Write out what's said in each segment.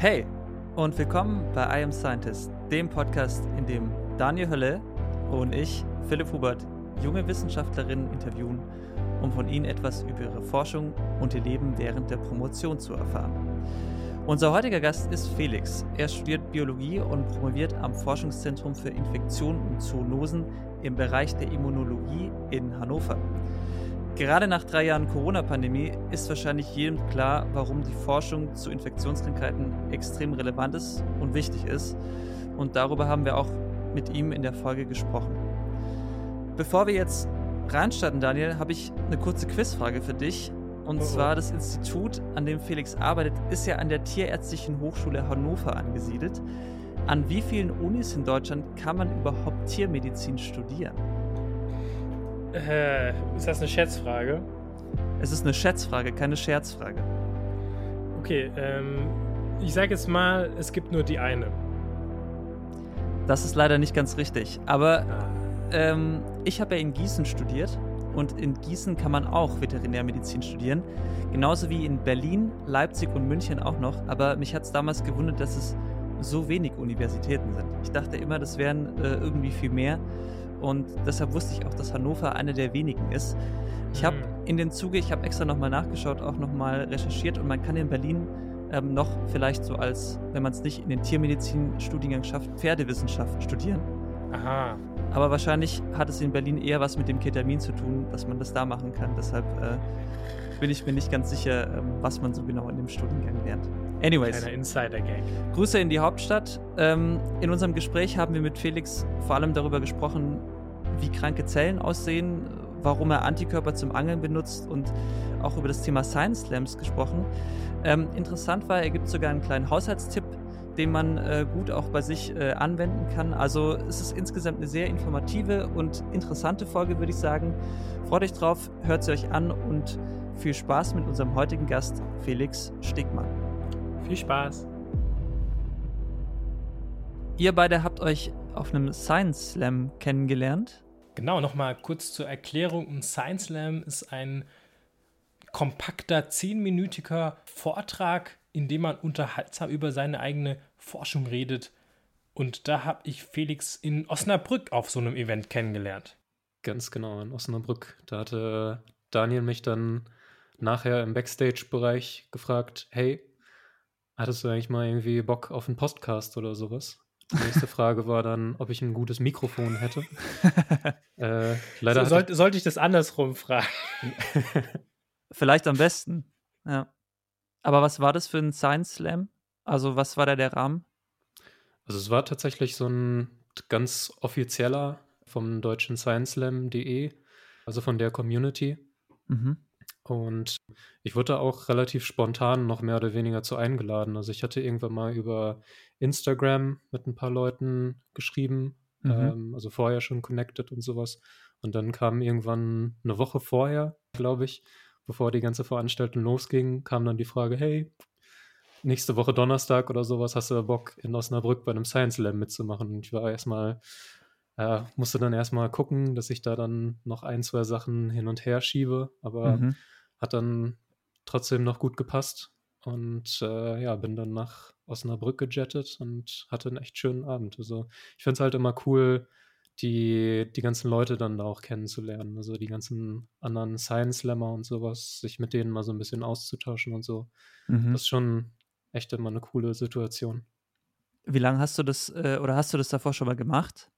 Hey und willkommen bei I Am Scientist, dem Podcast, in dem Daniel Hölle und ich, Philipp Hubert, junge Wissenschaftlerinnen interviewen, um von ihnen etwas über ihre Forschung und ihr Leben während der Promotion zu erfahren. Unser heutiger Gast ist Felix. Er studiert Biologie und promoviert am Forschungszentrum für Infektionen und Zoonosen im Bereich der Immunologie in Hannover. Gerade nach drei Jahren Corona-Pandemie ist wahrscheinlich jedem klar, warum die Forschung zu Infektionskrankheiten extrem relevant ist und wichtig ist. Und darüber haben wir auch mit ihm in der Folge gesprochen. Bevor wir jetzt reinstarten, Daniel, habe ich eine kurze Quizfrage für dich. Und oh oh. zwar das Institut, an dem Felix arbeitet, ist ja an der Tierärztlichen Hochschule Hannover angesiedelt. An wie vielen Unis in Deutschland kann man überhaupt Tiermedizin studieren? Äh, ist das eine Schätzfrage? Es ist eine Schätzfrage, keine Scherzfrage. Okay, ähm, ich sage jetzt mal, es gibt nur die eine. Das ist leider nicht ganz richtig. Aber ah. ähm, ich habe ja in Gießen studiert und in Gießen kann man auch Veterinärmedizin studieren. Genauso wie in Berlin, Leipzig und München auch noch. Aber mich hat es damals gewundert, dass es so wenig Universitäten sind. Ich dachte immer, das wären äh, irgendwie viel mehr. Und deshalb wusste ich auch, dass Hannover eine der wenigen ist. Ich habe mhm. in den Zuge, ich habe extra nochmal nachgeschaut, auch nochmal recherchiert und man kann in Berlin ähm, noch vielleicht so als, wenn man es nicht in den Tiermedizin-Studiengang schafft, Pferdewissenschaft studieren. Aha. Aber wahrscheinlich hat es in Berlin eher was mit dem Ketamin zu tun, dass man das da machen kann. Deshalb äh, bin ich mir nicht ganz sicher, ähm, was man so genau in dem Studiengang lernt. Anyways. Kleiner Insider-Gang. Grüße in die Hauptstadt. Ähm, in unserem Gespräch haben wir mit Felix vor allem darüber gesprochen, wie kranke Zellen aussehen, warum er Antikörper zum Angeln benutzt und auch über das Thema Science Slams gesprochen. Ähm, interessant war, er gibt sogar einen kleinen Haushaltstipp, den man äh, gut auch bei sich äh, anwenden kann. Also es ist insgesamt eine sehr informative und interessante Folge, würde ich sagen. Freut euch drauf, hört sie euch an und viel Spaß mit unserem heutigen Gast Felix Stegmann. Viel Spaß. Ihr beide habt euch auf einem Science Slam kennengelernt. Genau, nochmal kurz zur Erklärung. Ein Science Slam ist ein kompakter, zehnminütiger Vortrag, in dem man unterhaltsam über seine eigene Forschung redet. Und da habe ich Felix in Osnabrück auf so einem Event kennengelernt. Ganz genau, in Osnabrück. Da hatte Daniel mich dann nachher im Backstage-Bereich gefragt, hey, hattest du eigentlich mal irgendwie Bock auf einen Podcast oder sowas? Die nächste Frage war dann, ob ich ein gutes Mikrofon hätte. äh, leider so, sollte, sollte ich das andersrum fragen? Vielleicht am besten, ja. Aber was war das für ein Science Slam? Also was war da der Rahmen? Also es war tatsächlich so ein ganz offizieller vom deutschen Science Slam.de, also von der Community. Mhm. Und ich wurde auch relativ spontan noch mehr oder weniger zu eingeladen. Also ich hatte irgendwann mal über Instagram mit ein paar Leuten geschrieben, mhm. ähm, also vorher schon connected und sowas. Und dann kam irgendwann eine Woche vorher, glaube ich, bevor die ganze Veranstaltung losging, kam dann die Frage, hey, nächste Woche Donnerstag oder sowas, hast du Bock in Osnabrück bei einem Science Lab mitzumachen? Und ich war erstmal, äh, musste dann erstmal gucken, dass ich da dann noch ein, zwei Sachen hin und her schiebe, aber mhm hat dann trotzdem noch gut gepasst. Und äh, ja, bin dann nach Osnabrück gejettet und hatte einen echt schönen Abend. Also ich finde es halt immer cool, die, die ganzen Leute dann da auch kennenzulernen. Also die ganzen anderen Science-Slammer und sowas, sich mit denen mal so ein bisschen auszutauschen und so. Mhm. Das ist schon echt immer eine coole Situation. Wie lange hast du das äh, oder hast du das davor schon mal gemacht?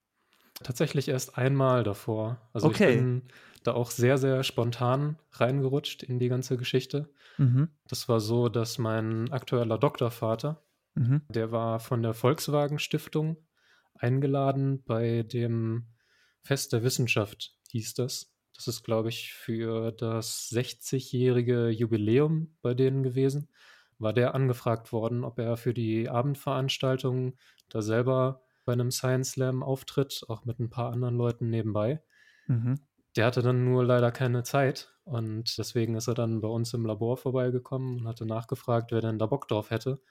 Tatsächlich erst einmal davor. Also okay. ich bin da auch sehr, sehr spontan reingerutscht in die ganze Geschichte. Mhm. Das war so, dass mein aktueller Doktorvater, mhm. der war von der Volkswagen Stiftung eingeladen bei dem Fest der Wissenschaft, hieß das. Das ist, glaube ich, für das 60-jährige Jubiläum bei denen gewesen. War der angefragt worden, ob er für die Abendveranstaltung da selber bei einem Science Slam auftritt, auch mit ein paar anderen Leuten nebenbei. Mhm. Der hatte dann nur leider keine Zeit und deswegen ist er dann bei uns im Labor vorbeigekommen und hatte nachgefragt, wer denn da Bock drauf hätte.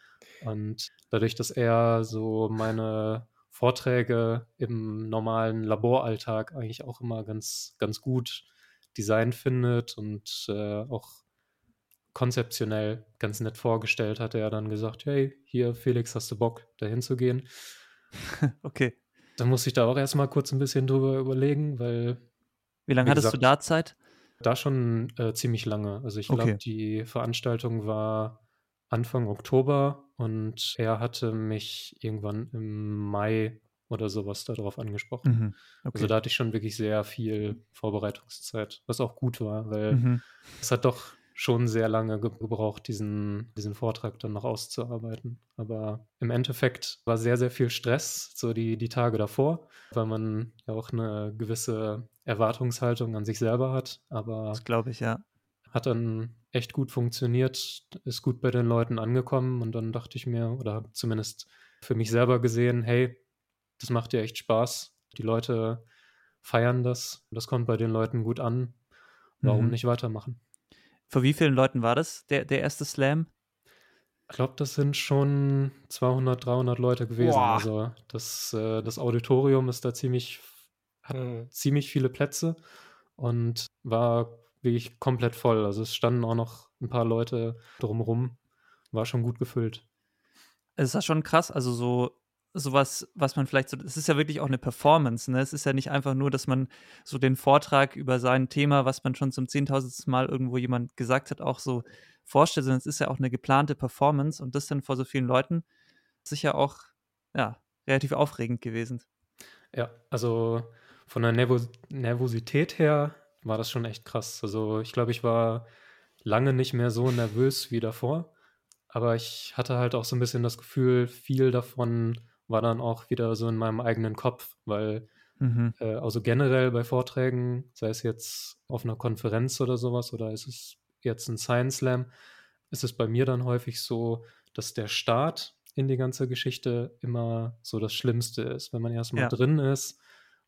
Und dadurch, dass er so meine Vorträge im normalen Laboralltag eigentlich auch immer ganz, ganz gut designt findet und äh, auch konzeptionell ganz nett vorgestellt, hatte er dann gesagt, hey, hier Felix, hast du Bock, da hinzugehen? okay. Dann musste ich da auch erstmal kurz ein bisschen drüber überlegen, weil. Wie lange hattest gesagt, du da Zeit? Da schon äh, ziemlich lange. Also ich glaube, okay. die Veranstaltung war Anfang Oktober und er hatte mich irgendwann im Mai oder sowas darauf angesprochen. Mhm. Okay. Also da hatte ich schon wirklich sehr viel Vorbereitungszeit, was auch gut war, weil mhm. es hat doch schon sehr lange gebraucht, diesen, diesen Vortrag dann noch auszuarbeiten. Aber im Endeffekt war sehr, sehr viel Stress, so die, die Tage davor, weil man ja auch eine gewisse Erwartungshaltung an sich selber hat. Aber das glaube ich, ja. Hat dann echt gut funktioniert, ist gut bei den Leuten angekommen und dann dachte ich mir, oder zumindest für mich selber gesehen, hey, das macht dir echt Spaß. Die Leute feiern das. Das kommt bei den Leuten gut an. Warum mhm. nicht weitermachen? Vor wie vielen Leuten war das, der, der erste Slam? Ich glaube, das sind schon 200, 300 Leute gewesen. Boah. Also das, äh, das Auditorium ist da ziemlich, hat mhm. ziemlich viele Plätze und war wirklich komplett voll. Also es standen auch noch ein paar Leute drumherum. War schon gut gefüllt. Es ist ja schon krass, also so sowas, was man vielleicht so, es ist ja wirklich auch eine Performance, ne? Es ist ja nicht einfach nur, dass man so den Vortrag über sein Thema, was man schon zum zehntausendsten Mal irgendwo jemand gesagt hat, auch so vorstellt, sondern es ist ja auch eine geplante Performance und das dann vor so vielen Leuten sicher auch, ja, relativ aufregend gewesen. Ja, also von der Nervos Nervosität her war das schon echt krass. Also ich glaube, ich war lange nicht mehr so nervös wie davor. Aber ich hatte halt auch so ein bisschen das Gefühl, viel davon war dann auch wieder so in meinem eigenen Kopf, weil mhm. äh, also generell bei Vorträgen, sei es jetzt auf einer Konferenz oder sowas oder ist es jetzt ein Science Slam, ist es bei mir dann häufig so, dass der Start in die ganze Geschichte immer so das Schlimmste ist. Wenn man erstmal ja. drin ist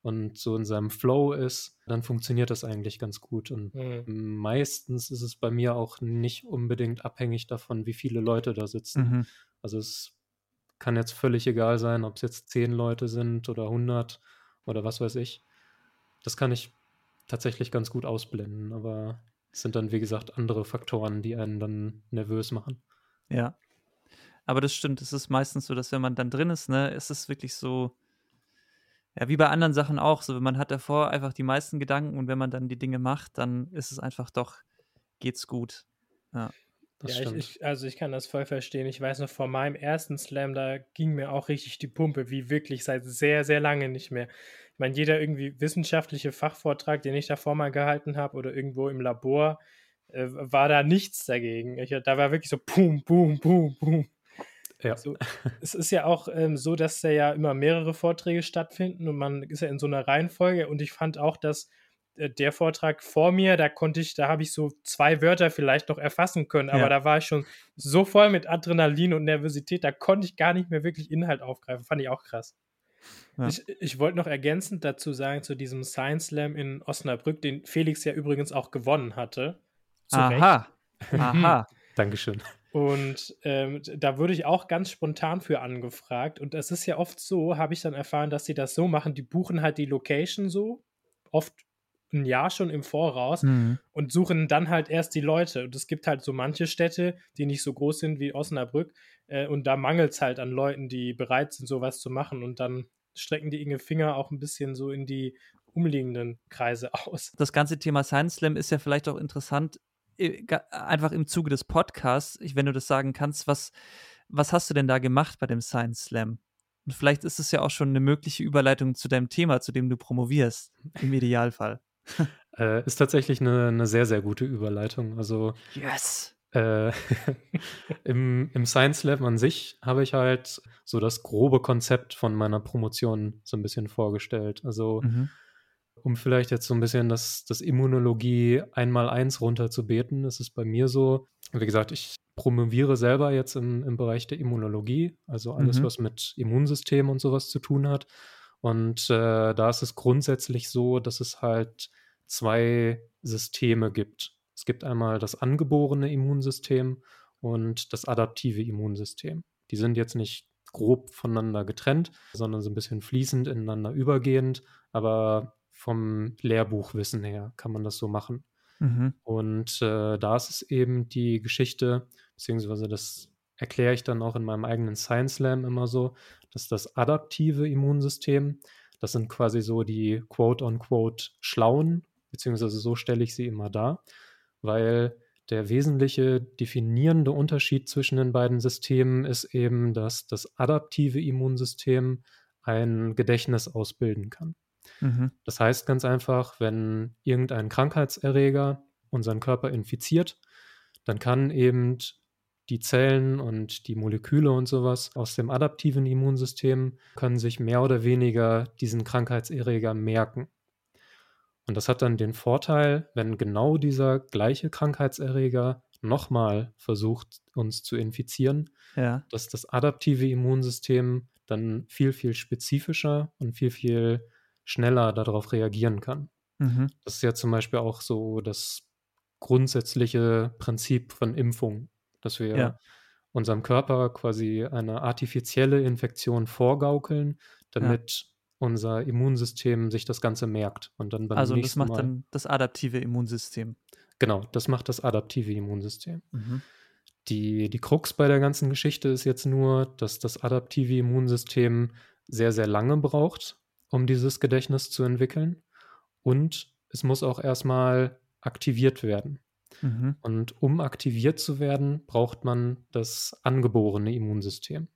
und so in seinem Flow ist, dann funktioniert das eigentlich ganz gut. Und mhm. meistens ist es bei mir auch nicht unbedingt abhängig davon, wie viele Leute da sitzen. Mhm. Also es kann jetzt völlig egal sein, ob es jetzt zehn Leute sind oder 100 oder was weiß ich. Das kann ich tatsächlich ganz gut ausblenden, aber es sind dann, wie gesagt, andere Faktoren, die einen dann nervös machen. Ja. Aber das stimmt, es ist meistens so, dass wenn man dann drin ist, ne, ist es wirklich so, ja, wie bei anderen Sachen auch, so, man hat davor einfach die meisten Gedanken und wenn man dann die Dinge macht, dann ist es einfach doch, geht's gut. Ja. Das ja, ich, ich, also ich kann das voll verstehen. Ich weiß noch, vor meinem ersten Slam, da ging mir auch richtig die Pumpe, wie wirklich seit sehr, sehr lange nicht mehr. Ich meine, jeder irgendwie wissenschaftliche Fachvortrag, den ich davor mal gehalten habe oder irgendwo im Labor, äh, war da nichts dagegen. Ich, da war wirklich so Boom, Boom, Boom, Boom. Ja. So, es ist ja auch ähm, so, dass da ja immer mehrere Vorträge stattfinden und man ist ja in so einer Reihenfolge und ich fand auch, dass der Vortrag vor mir, da konnte ich, da habe ich so zwei Wörter vielleicht noch erfassen können, aber ja. da war ich schon so voll mit Adrenalin und Nervosität, da konnte ich gar nicht mehr wirklich Inhalt aufgreifen. Fand ich auch krass. Ja. Ich, ich wollte noch ergänzend dazu sagen, zu diesem Science Slam in Osnabrück, den Felix ja übrigens auch gewonnen hatte. Aha. Aha. Dankeschön. Und ähm, da wurde ich auch ganz spontan für angefragt. Und es ist ja oft so, habe ich dann erfahren, dass sie das so machen, die buchen halt die Location so, oft ein Jahr schon im Voraus mhm. und suchen dann halt erst die Leute. Und es gibt halt so manche Städte, die nicht so groß sind wie Osnabrück. Äh, und da mangelt es halt an Leuten, die bereit sind, sowas zu machen. Und dann strecken die ihre Finger auch ein bisschen so in die umliegenden Kreise aus. Das ganze Thema Science Slam ist ja vielleicht auch interessant, einfach im Zuge des Podcasts, wenn du das sagen kannst, was, was hast du denn da gemacht bei dem Science Slam? Und vielleicht ist es ja auch schon eine mögliche Überleitung zu deinem Thema, zu dem du promovierst, im Idealfall. Äh, ist tatsächlich eine, eine, sehr, sehr gute Überleitung. Also yes. Äh, im, Im Science Lab an sich habe ich halt so das grobe Konzept von meiner Promotion so ein bisschen vorgestellt. Also mhm. um vielleicht jetzt so ein bisschen das, das Immunologie einmal eins runterzubeten, ist es bei mir so, wie gesagt, ich promoviere selber jetzt im, im Bereich der Immunologie, also alles, mhm. was mit Immunsystem und sowas zu tun hat. Und äh, da ist es grundsätzlich so, dass es halt zwei Systeme gibt. Es gibt einmal das angeborene Immunsystem und das adaptive Immunsystem. Die sind jetzt nicht grob voneinander getrennt, sondern so ein bisschen fließend ineinander übergehend, aber vom Lehrbuchwissen her kann man das so machen. Mhm. Und äh, da ist es eben die Geschichte, beziehungsweise das erkläre ich dann auch in meinem eigenen Science Slam immer so, dass das adaptive Immunsystem, das sind quasi so die quote-unquote Schlauen, beziehungsweise so stelle ich sie immer dar, weil der wesentliche definierende Unterschied zwischen den beiden Systemen ist eben, dass das adaptive Immunsystem ein Gedächtnis ausbilden kann. Mhm. Das heißt ganz einfach, wenn irgendein Krankheitserreger unseren Körper infiziert, dann kann eben die Zellen und die Moleküle und sowas aus dem adaptiven Immunsystem können sich mehr oder weniger diesen Krankheitserreger merken. Und das hat dann den Vorteil, wenn genau dieser gleiche Krankheitserreger nochmal versucht, uns zu infizieren, ja. dass das adaptive Immunsystem dann viel, viel spezifischer und viel, viel schneller darauf reagieren kann. Mhm. Das ist ja zum Beispiel auch so das grundsätzliche Prinzip von Impfung, dass wir ja. unserem Körper quasi eine artifizielle Infektion vorgaukeln, damit unser Immunsystem sich das Ganze merkt. Und dann beim also das macht Mal, dann das adaptive Immunsystem. Genau, das macht das adaptive Immunsystem. Mhm. Die, die Krux bei der ganzen Geschichte ist jetzt nur, dass das adaptive Immunsystem sehr, sehr lange braucht, um dieses Gedächtnis zu entwickeln. Und es muss auch erstmal aktiviert werden. Mhm. Und um aktiviert zu werden, braucht man das angeborene Immunsystem.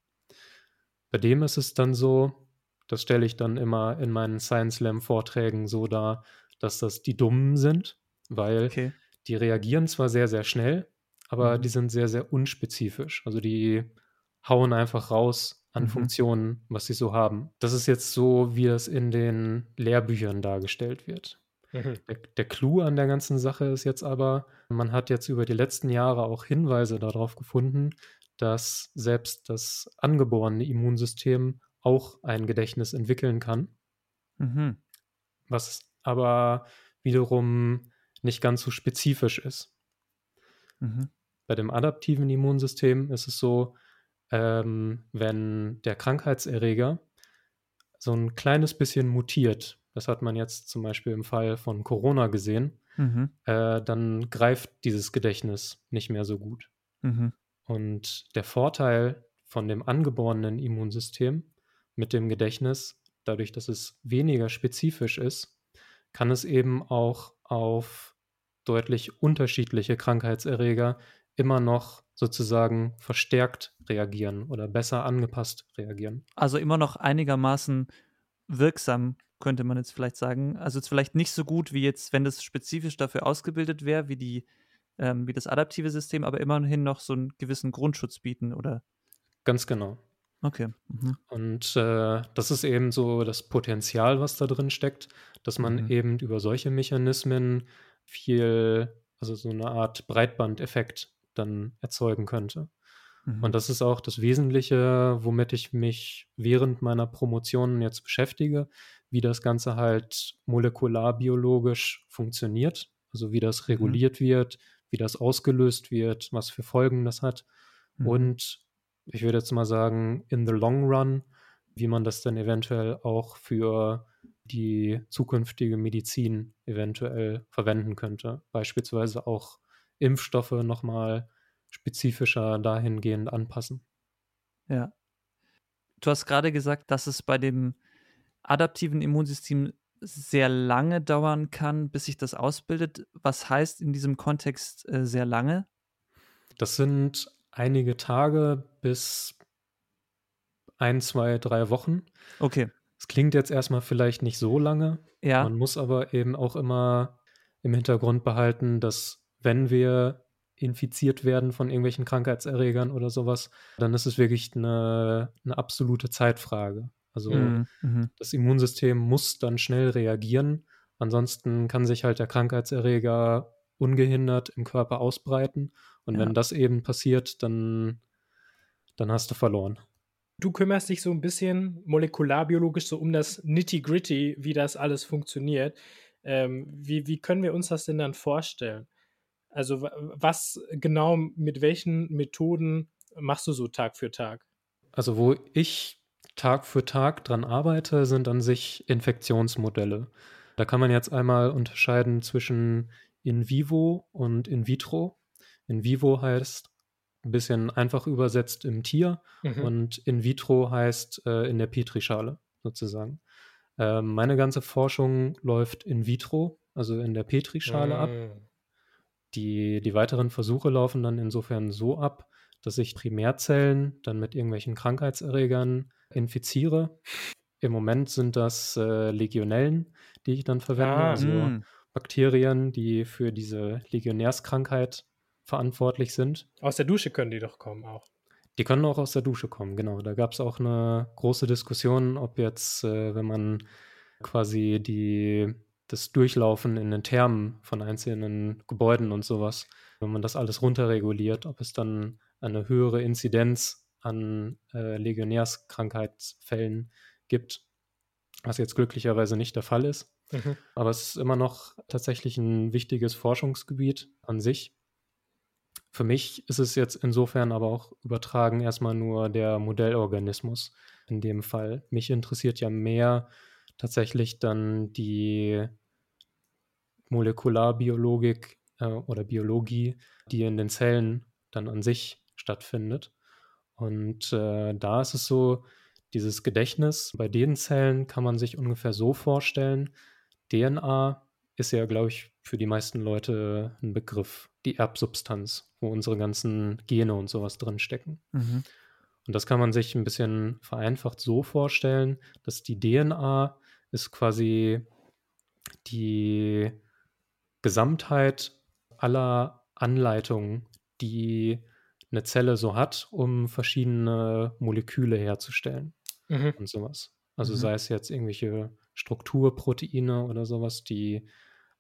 Bei dem ist es dann so, das stelle ich dann immer in meinen Science Slam Vorträgen so dar, dass das die Dummen sind, weil okay. die reagieren zwar sehr, sehr schnell, aber mhm. die sind sehr, sehr unspezifisch. Also die hauen einfach raus an mhm. Funktionen, was sie so haben. Das ist jetzt so, wie es in den Lehrbüchern dargestellt wird. Mhm. Der, der Clou an der ganzen Sache ist jetzt aber, man hat jetzt über die letzten Jahre auch Hinweise darauf gefunden, dass selbst das angeborene Immunsystem auch ein Gedächtnis entwickeln kann. Mhm. Was aber wiederum nicht ganz so spezifisch ist. Mhm. Bei dem adaptiven Immunsystem ist es so, ähm, wenn der Krankheitserreger so ein kleines bisschen mutiert, das hat man jetzt zum Beispiel im Fall von Corona gesehen, mhm. äh, dann greift dieses Gedächtnis nicht mehr so gut. Mhm. Und der Vorteil von dem angeborenen Immunsystem mit dem Gedächtnis, dadurch, dass es weniger spezifisch ist, kann es eben auch auf deutlich unterschiedliche Krankheitserreger immer noch sozusagen verstärkt reagieren oder besser angepasst reagieren. Also immer noch einigermaßen wirksam, könnte man jetzt vielleicht sagen. Also jetzt vielleicht nicht so gut wie jetzt, wenn das spezifisch dafür ausgebildet wäre, wie die, ähm, wie das adaptive System, aber immerhin noch so einen gewissen Grundschutz bieten, oder? Ganz genau. Okay. Mhm. Und äh, das ist eben so das Potenzial, was da drin steckt, dass man mhm. eben über solche Mechanismen viel, also so eine Art Breitbandeffekt dann erzeugen könnte. Mhm. Und das ist auch das Wesentliche, womit ich mich während meiner Promotion jetzt beschäftige, wie das Ganze halt molekularbiologisch funktioniert, also wie das mhm. reguliert wird, wie das ausgelöst wird, was für Folgen das hat. Mhm. Und ich würde jetzt mal sagen, in the long run, wie man das dann eventuell auch für die zukünftige Medizin eventuell verwenden könnte. Beispielsweise auch Impfstoffe nochmal spezifischer dahingehend anpassen. Ja. Du hast gerade gesagt, dass es bei dem adaptiven Immunsystem sehr lange dauern kann, bis sich das ausbildet. Was heißt in diesem Kontext äh, sehr lange? Das sind einige Tage bis ein, zwei, drei Wochen. Okay. Es klingt jetzt erstmal vielleicht nicht so lange. Ja. Man muss aber eben auch immer im Hintergrund behalten, dass wenn wir infiziert werden von irgendwelchen Krankheitserregern oder sowas, dann ist es wirklich eine, eine absolute Zeitfrage. Also mhm. mhm. das Immunsystem muss dann schnell reagieren. Ansonsten kann sich halt der Krankheitserreger ungehindert im Körper ausbreiten. Und ja. wenn das eben passiert, dann, dann hast du verloren. Du kümmerst dich so ein bisschen molekularbiologisch so um das Nitty-Gritty, wie das alles funktioniert. Ähm, wie, wie können wir uns das denn dann vorstellen? Also was genau, mit welchen Methoden machst du so Tag für Tag? Also wo ich Tag für Tag dran arbeite, sind an sich Infektionsmodelle. Da kann man jetzt einmal unterscheiden zwischen in vivo und in vitro. In vivo heißt ein bisschen einfach übersetzt im Tier mhm. und in vitro heißt äh, in der Petrischale sozusagen. Äh, meine ganze Forschung läuft in vitro, also in der Petrischale mhm. ab. Die, die weiteren Versuche laufen dann insofern so ab, dass ich Primärzellen dann mit irgendwelchen Krankheitserregern infiziere. Im Moment sind das äh, Legionellen, die ich dann verwende, ah, also mh. Hm. Bakterien, die für diese Legionärskrankheit verantwortlich sind. Aus der Dusche können die doch kommen auch. Die können auch aus der Dusche kommen, genau. Da gab es auch eine große Diskussion, ob jetzt, äh, wenn man quasi die, das Durchlaufen in den Thermen von einzelnen Gebäuden und sowas, wenn man das alles runterreguliert, ob es dann eine höhere Inzidenz an äh, Legionärskrankheitsfällen gibt, was jetzt glücklicherweise nicht der Fall ist. Mhm. Aber es ist immer noch tatsächlich ein wichtiges Forschungsgebiet an sich. Für mich ist es jetzt insofern aber auch übertragen erstmal nur der Modellorganismus in dem Fall. Mich interessiert ja mehr tatsächlich dann die Molekularbiologik äh, oder Biologie, die in den Zellen dann an sich stattfindet. Und äh, da ist es so, dieses Gedächtnis bei den Zellen kann man sich ungefähr so vorstellen. DNA ist ja, glaube ich, für die meisten Leute ein Begriff. Die Erbsubstanz, wo unsere ganzen Gene und sowas drin stecken. Mhm. Und das kann man sich ein bisschen vereinfacht so vorstellen, dass die DNA ist quasi die Gesamtheit aller Anleitungen, die eine Zelle so hat, um verschiedene Moleküle herzustellen mhm. und sowas. Also mhm. sei es jetzt irgendwelche Strukturproteine oder sowas, die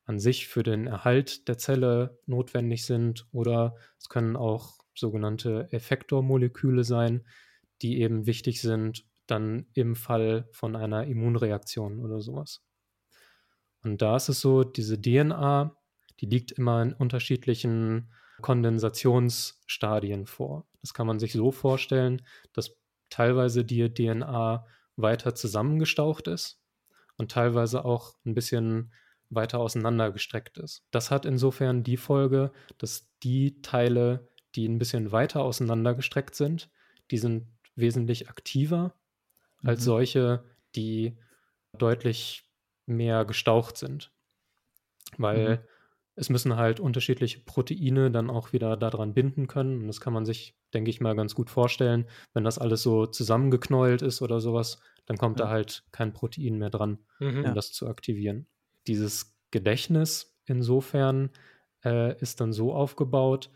an sich für den Erhalt der Zelle notwendig sind oder es können auch sogenannte Effektormoleküle sein, die eben wichtig sind dann im Fall von einer Immunreaktion oder sowas. Und da ist es so, diese DNA, die liegt immer in unterschiedlichen Kondensationsstadien vor. Das kann man sich so vorstellen, dass teilweise die DNA weiter zusammengestaucht ist und teilweise auch ein bisschen weiter auseinandergestreckt ist. Das hat insofern die Folge, dass die Teile, die ein bisschen weiter auseinandergestreckt sind, die sind wesentlich aktiver mhm. als solche, die deutlich mehr gestaucht sind. Weil mhm es müssen halt unterschiedliche Proteine dann auch wieder daran binden können. Und das kann man sich, denke ich mal, ganz gut vorstellen. Wenn das alles so zusammengeknäult ist oder sowas, dann kommt ja. da halt kein Protein mehr dran, mhm. um ja. das zu aktivieren. Dieses Gedächtnis insofern äh, ist dann so aufgebaut,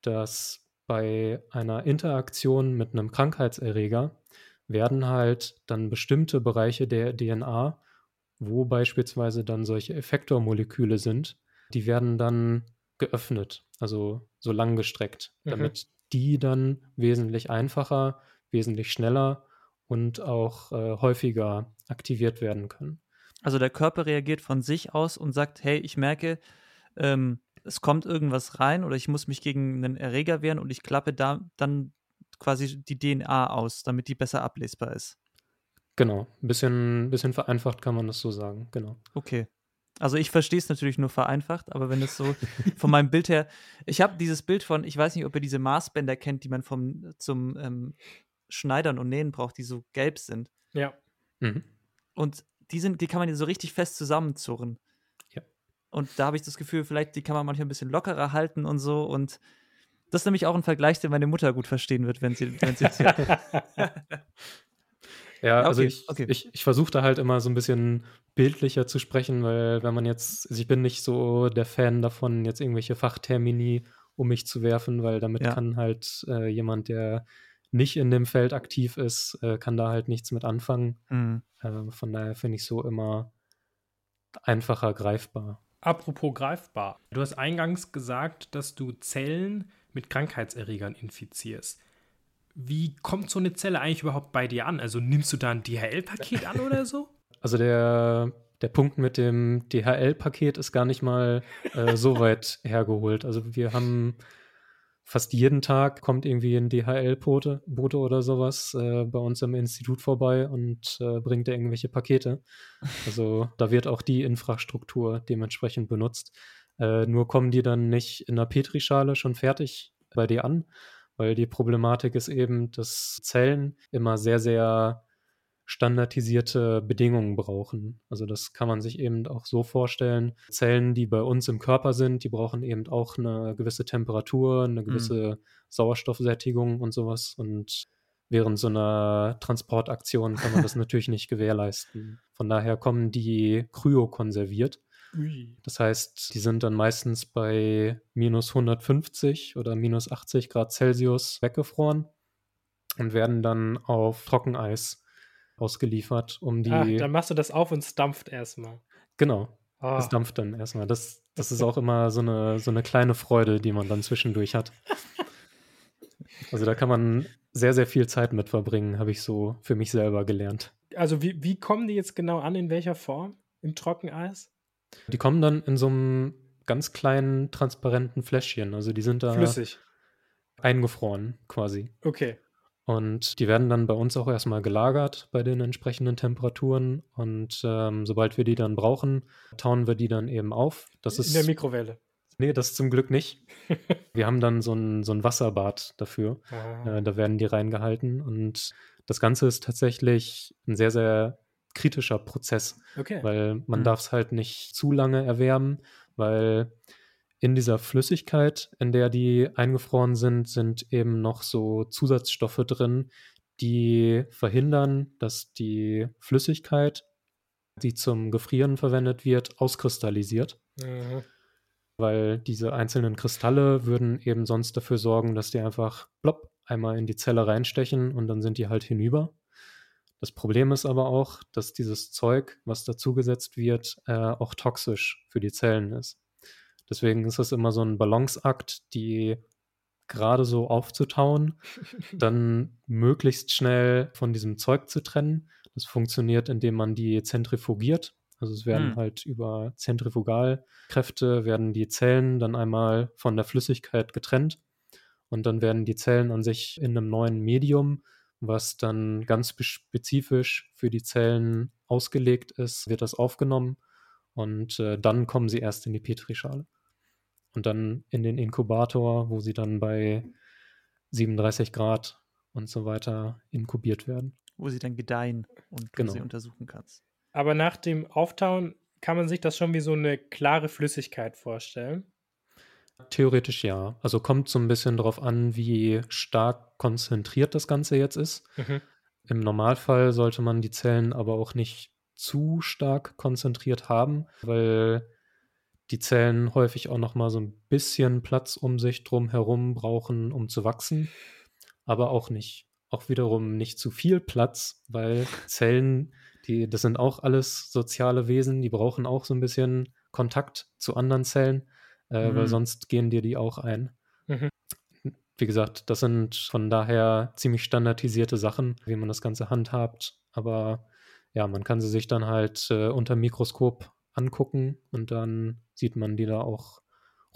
dass bei einer Interaktion mit einem Krankheitserreger werden halt dann bestimmte Bereiche der DNA, wo beispielsweise dann solche Effektormoleküle sind, die werden dann geöffnet, also so lang gestreckt, mhm. damit die dann wesentlich einfacher, wesentlich schneller und auch äh, häufiger aktiviert werden können. Also der Körper reagiert von sich aus und sagt, hey, ich merke, ähm, es kommt irgendwas rein oder ich muss mich gegen einen Erreger wehren und ich klappe da dann quasi die DNA aus, damit die besser ablesbar ist. Genau, ein bisschen, bisschen vereinfacht kann man das so sagen, genau. Okay. Also ich verstehe es natürlich nur vereinfacht, aber wenn es so von meinem Bild her, ich habe dieses Bild von, ich weiß nicht, ob ihr diese Maßbänder kennt, die man vom zum ähm, Schneidern und Nähen braucht, die so gelb sind. Ja. Mhm. Und die sind, die kann man so richtig fest zusammenzurren. Ja. Und da habe ich das Gefühl, vielleicht die kann man manchmal ein bisschen lockerer halten und so. Und das ist nämlich auch ein Vergleich, den meine Mutter gut verstehen wird, wenn sie, wenn sie jetzt Ja, also okay, ich, okay. ich, ich versuche da halt immer so ein bisschen bildlicher zu sprechen, weil wenn man jetzt, also ich bin nicht so der Fan davon, jetzt irgendwelche Fachtermini um mich zu werfen, weil damit ja. kann halt äh, jemand, der nicht in dem Feld aktiv ist, äh, kann da halt nichts mit anfangen. Mhm. Äh, von daher finde ich so immer einfacher greifbar. Apropos greifbar. Du hast eingangs gesagt, dass du Zellen mit Krankheitserregern infizierst wie kommt so eine Zelle eigentlich überhaupt bei dir an? Also nimmst du da ein DHL-Paket an oder so? Also der, der Punkt mit dem DHL-Paket ist gar nicht mal äh, so weit hergeholt. Also wir haben fast jeden Tag kommt irgendwie ein DHL-Bote Bote oder sowas äh, bei uns im Institut vorbei und äh, bringt irgendwelche Pakete. Also da wird auch die Infrastruktur dementsprechend benutzt. Äh, nur kommen die dann nicht in der Petrischale schon fertig bei dir an, weil die Problematik ist eben, dass Zellen immer sehr, sehr standardisierte Bedingungen brauchen. Also das kann man sich eben auch so vorstellen. Zellen, die bei uns im Körper sind, die brauchen eben auch eine gewisse Temperatur, eine mhm. gewisse mhm. Sauerstoffsättigung und sowas. Und während so einer Transportaktion kann man das natürlich nicht gewährleisten. Von daher kommen die kryokonserviert. Das heißt, die sind dann meistens bei minus 150 oder minus 80 Grad Celsius weggefroren und werden dann auf Trockeneis ausgeliefert, um die. Ach, dann machst du das auf und es dampft erstmal. Genau. Oh. Es dampft dann erstmal. Das, das ist auch immer so eine, so eine kleine Freude, die man dann zwischendurch hat. Also da kann man sehr, sehr viel Zeit mit verbringen, habe ich so für mich selber gelernt. Also wie, wie kommen die jetzt genau an, in welcher Form? Im Trockeneis? Die kommen dann in so einem ganz kleinen, transparenten Fläschchen. Also die sind da flüssig eingefroren quasi. Okay. Und die werden dann bei uns auch erstmal gelagert bei den entsprechenden Temperaturen. Und ähm, sobald wir die dann brauchen, tauen wir die dann eben auf. Das ist, In der Mikrowelle. Nee, das zum Glück nicht. wir haben dann so ein, so ein Wasserbad dafür. Ah. Äh, da werden die reingehalten. Und das Ganze ist tatsächlich ein sehr, sehr kritischer Prozess. Okay. Weil man mhm. darf es halt nicht zu lange erwärmen, weil in dieser Flüssigkeit, in der die eingefroren sind, sind eben noch so Zusatzstoffe drin, die verhindern, dass die Flüssigkeit, die zum Gefrieren verwendet wird, auskristallisiert. Mhm. Weil diese einzelnen Kristalle würden eben sonst dafür sorgen, dass die einfach plopp einmal in die Zelle reinstechen und dann sind die halt hinüber. Das Problem ist aber auch, dass dieses Zeug, was dazugesetzt wird, äh, auch toxisch für die Zellen ist. Deswegen ist es immer so ein Balanceakt, die gerade so aufzutauen, dann möglichst schnell von diesem Zeug zu trennen. Das funktioniert, indem man die zentrifugiert. Also es werden hm. halt über Zentrifugalkräfte werden die Zellen dann einmal von der Flüssigkeit getrennt und dann werden die Zellen an sich in einem neuen Medium, was dann ganz spezifisch für die Zellen ausgelegt ist, wird das aufgenommen und äh, dann kommen sie erst in die Petrischale und dann in den Inkubator, wo sie dann bei 37 Grad und so weiter inkubiert werden. Wo sie dann gedeihen und genau. du sie untersuchen kannst. Aber nach dem Auftauen kann man sich das schon wie so eine klare Flüssigkeit vorstellen? Theoretisch ja. Also kommt so ein bisschen darauf an, wie stark konzentriert das Ganze jetzt ist. Mhm. Im Normalfall sollte man die Zellen aber auch nicht zu stark konzentriert haben, weil die Zellen häufig auch noch mal so ein bisschen Platz um sich drum herum brauchen, um zu wachsen, aber auch nicht, auch wiederum nicht zu viel Platz, weil Zellen, die, das sind auch alles soziale Wesen, die brauchen auch so ein bisschen Kontakt zu anderen Zellen, äh, mhm. weil sonst gehen dir die auch ein. Wie gesagt, das sind von daher ziemlich standardisierte Sachen, wie man das Ganze handhabt, aber ja, man kann sie sich dann halt äh, unter Mikroskop angucken und dann sieht man die da auch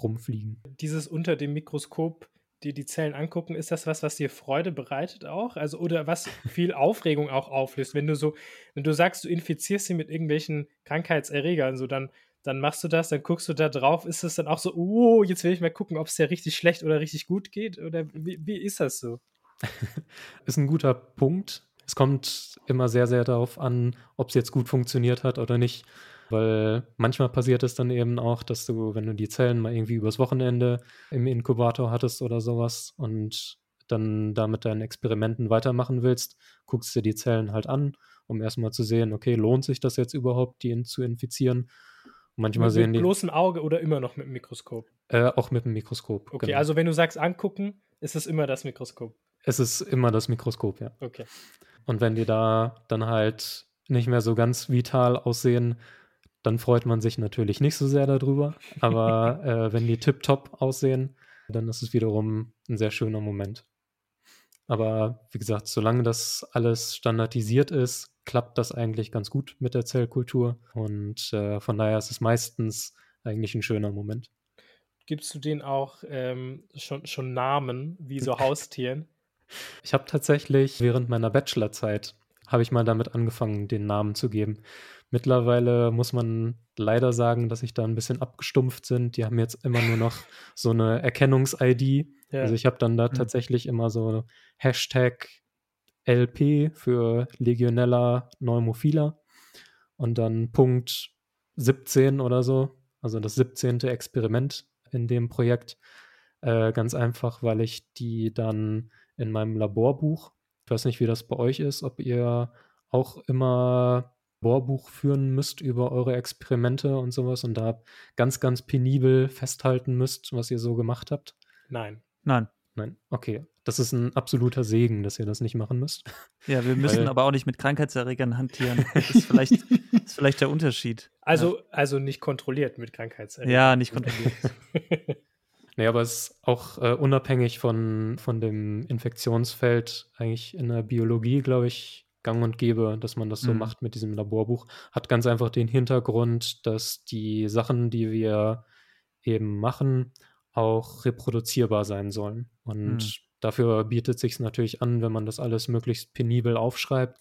rumfliegen. Dieses unter dem Mikroskop dir die Zellen angucken, ist das was, was dir Freude bereitet auch? Also, oder was viel Aufregung auch auflöst? Wenn du so, wenn du sagst, du infizierst sie mit irgendwelchen Krankheitserregern, so dann, dann machst du das, dann guckst du da drauf, ist es dann auch so, oh, jetzt will ich mal gucken, ob es dir richtig schlecht oder richtig gut geht? Oder wie, wie ist das so? ist ein guter Punkt. Es kommt immer sehr, sehr darauf an, ob es jetzt gut funktioniert hat oder nicht. Weil manchmal passiert es dann eben auch, dass du, wenn du die Zellen mal irgendwie übers Wochenende im Inkubator hattest oder sowas und dann damit deinen Experimenten weitermachen willst, guckst du dir die Zellen halt an, um erstmal zu sehen, okay, lohnt sich das jetzt überhaupt, die zu infizieren? Manchmal mit, sehen mit bloßem Auge oder immer noch mit dem Mikroskop? Äh, auch mit dem Mikroskop. Okay, genau. also wenn du sagst angucken, ist es immer das Mikroskop. Es ist immer das Mikroskop, ja. Okay. Und wenn die da dann halt nicht mehr so ganz vital aussehen, dann freut man sich natürlich nicht so sehr darüber. Aber äh, wenn die tiptop aussehen, dann ist es wiederum ein sehr schöner Moment. Aber wie gesagt, solange das alles standardisiert ist, klappt das eigentlich ganz gut mit der Zellkultur. Und äh, von daher ist es meistens eigentlich ein schöner Moment. Gibst du denen auch ähm, schon, schon Namen, wie so Haustieren? Ich habe tatsächlich während meiner Bachelorzeit habe ich mal damit angefangen, den Namen zu geben. Mittlerweile muss man leider sagen, dass sich da ein bisschen abgestumpft sind. Die haben jetzt immer nur noch so eine Erkennungs-ID. Ja. Also ich habe dann da mhm. tatsächlich immer so Hashtag LP für Legionella pneumophila und dann Punkt 17 oder so, also das 17. Experiment in dem Projekt. Äh, ganz einfach, weil ich die dann in meinem Laborbuch, ich weiß nicht, wie das bei euch ist, ob ihr auch immer Laborbuch führen müsst über eure Experimente und sowas und da ganz, ganz penibel festhalten müsst, was ihr so gemacht habt? Nein. Nein. Nein, okay. Das ist ein absoluter Segen, dass ihr das nicht machen müsst. Ja, wir müssen Weil, aber auch nicht mit Krankheitserregern hantieren. Das ist vielleicht, ist vielleicht der Unterschied. Also, ja. also nicht kontrolliert mit Krankheitserregern. Ja, nicht kontrolliert. nee, aber es ist auch äh, unabhängig von, von dem Infektionsfeld eigentlich in der Biologie, glaube ich, gang und gäbe, dass man das so mhm. macht mit diesem Laborbuch. Hat ganz einfach den Hintergrund, dass die Sachen, die wir eben machen, auch reproduzierbar sein sollen. Und mhm. Dafür bietet sich natürlich an, wenn man das alles möglichst penibel aufschreibt,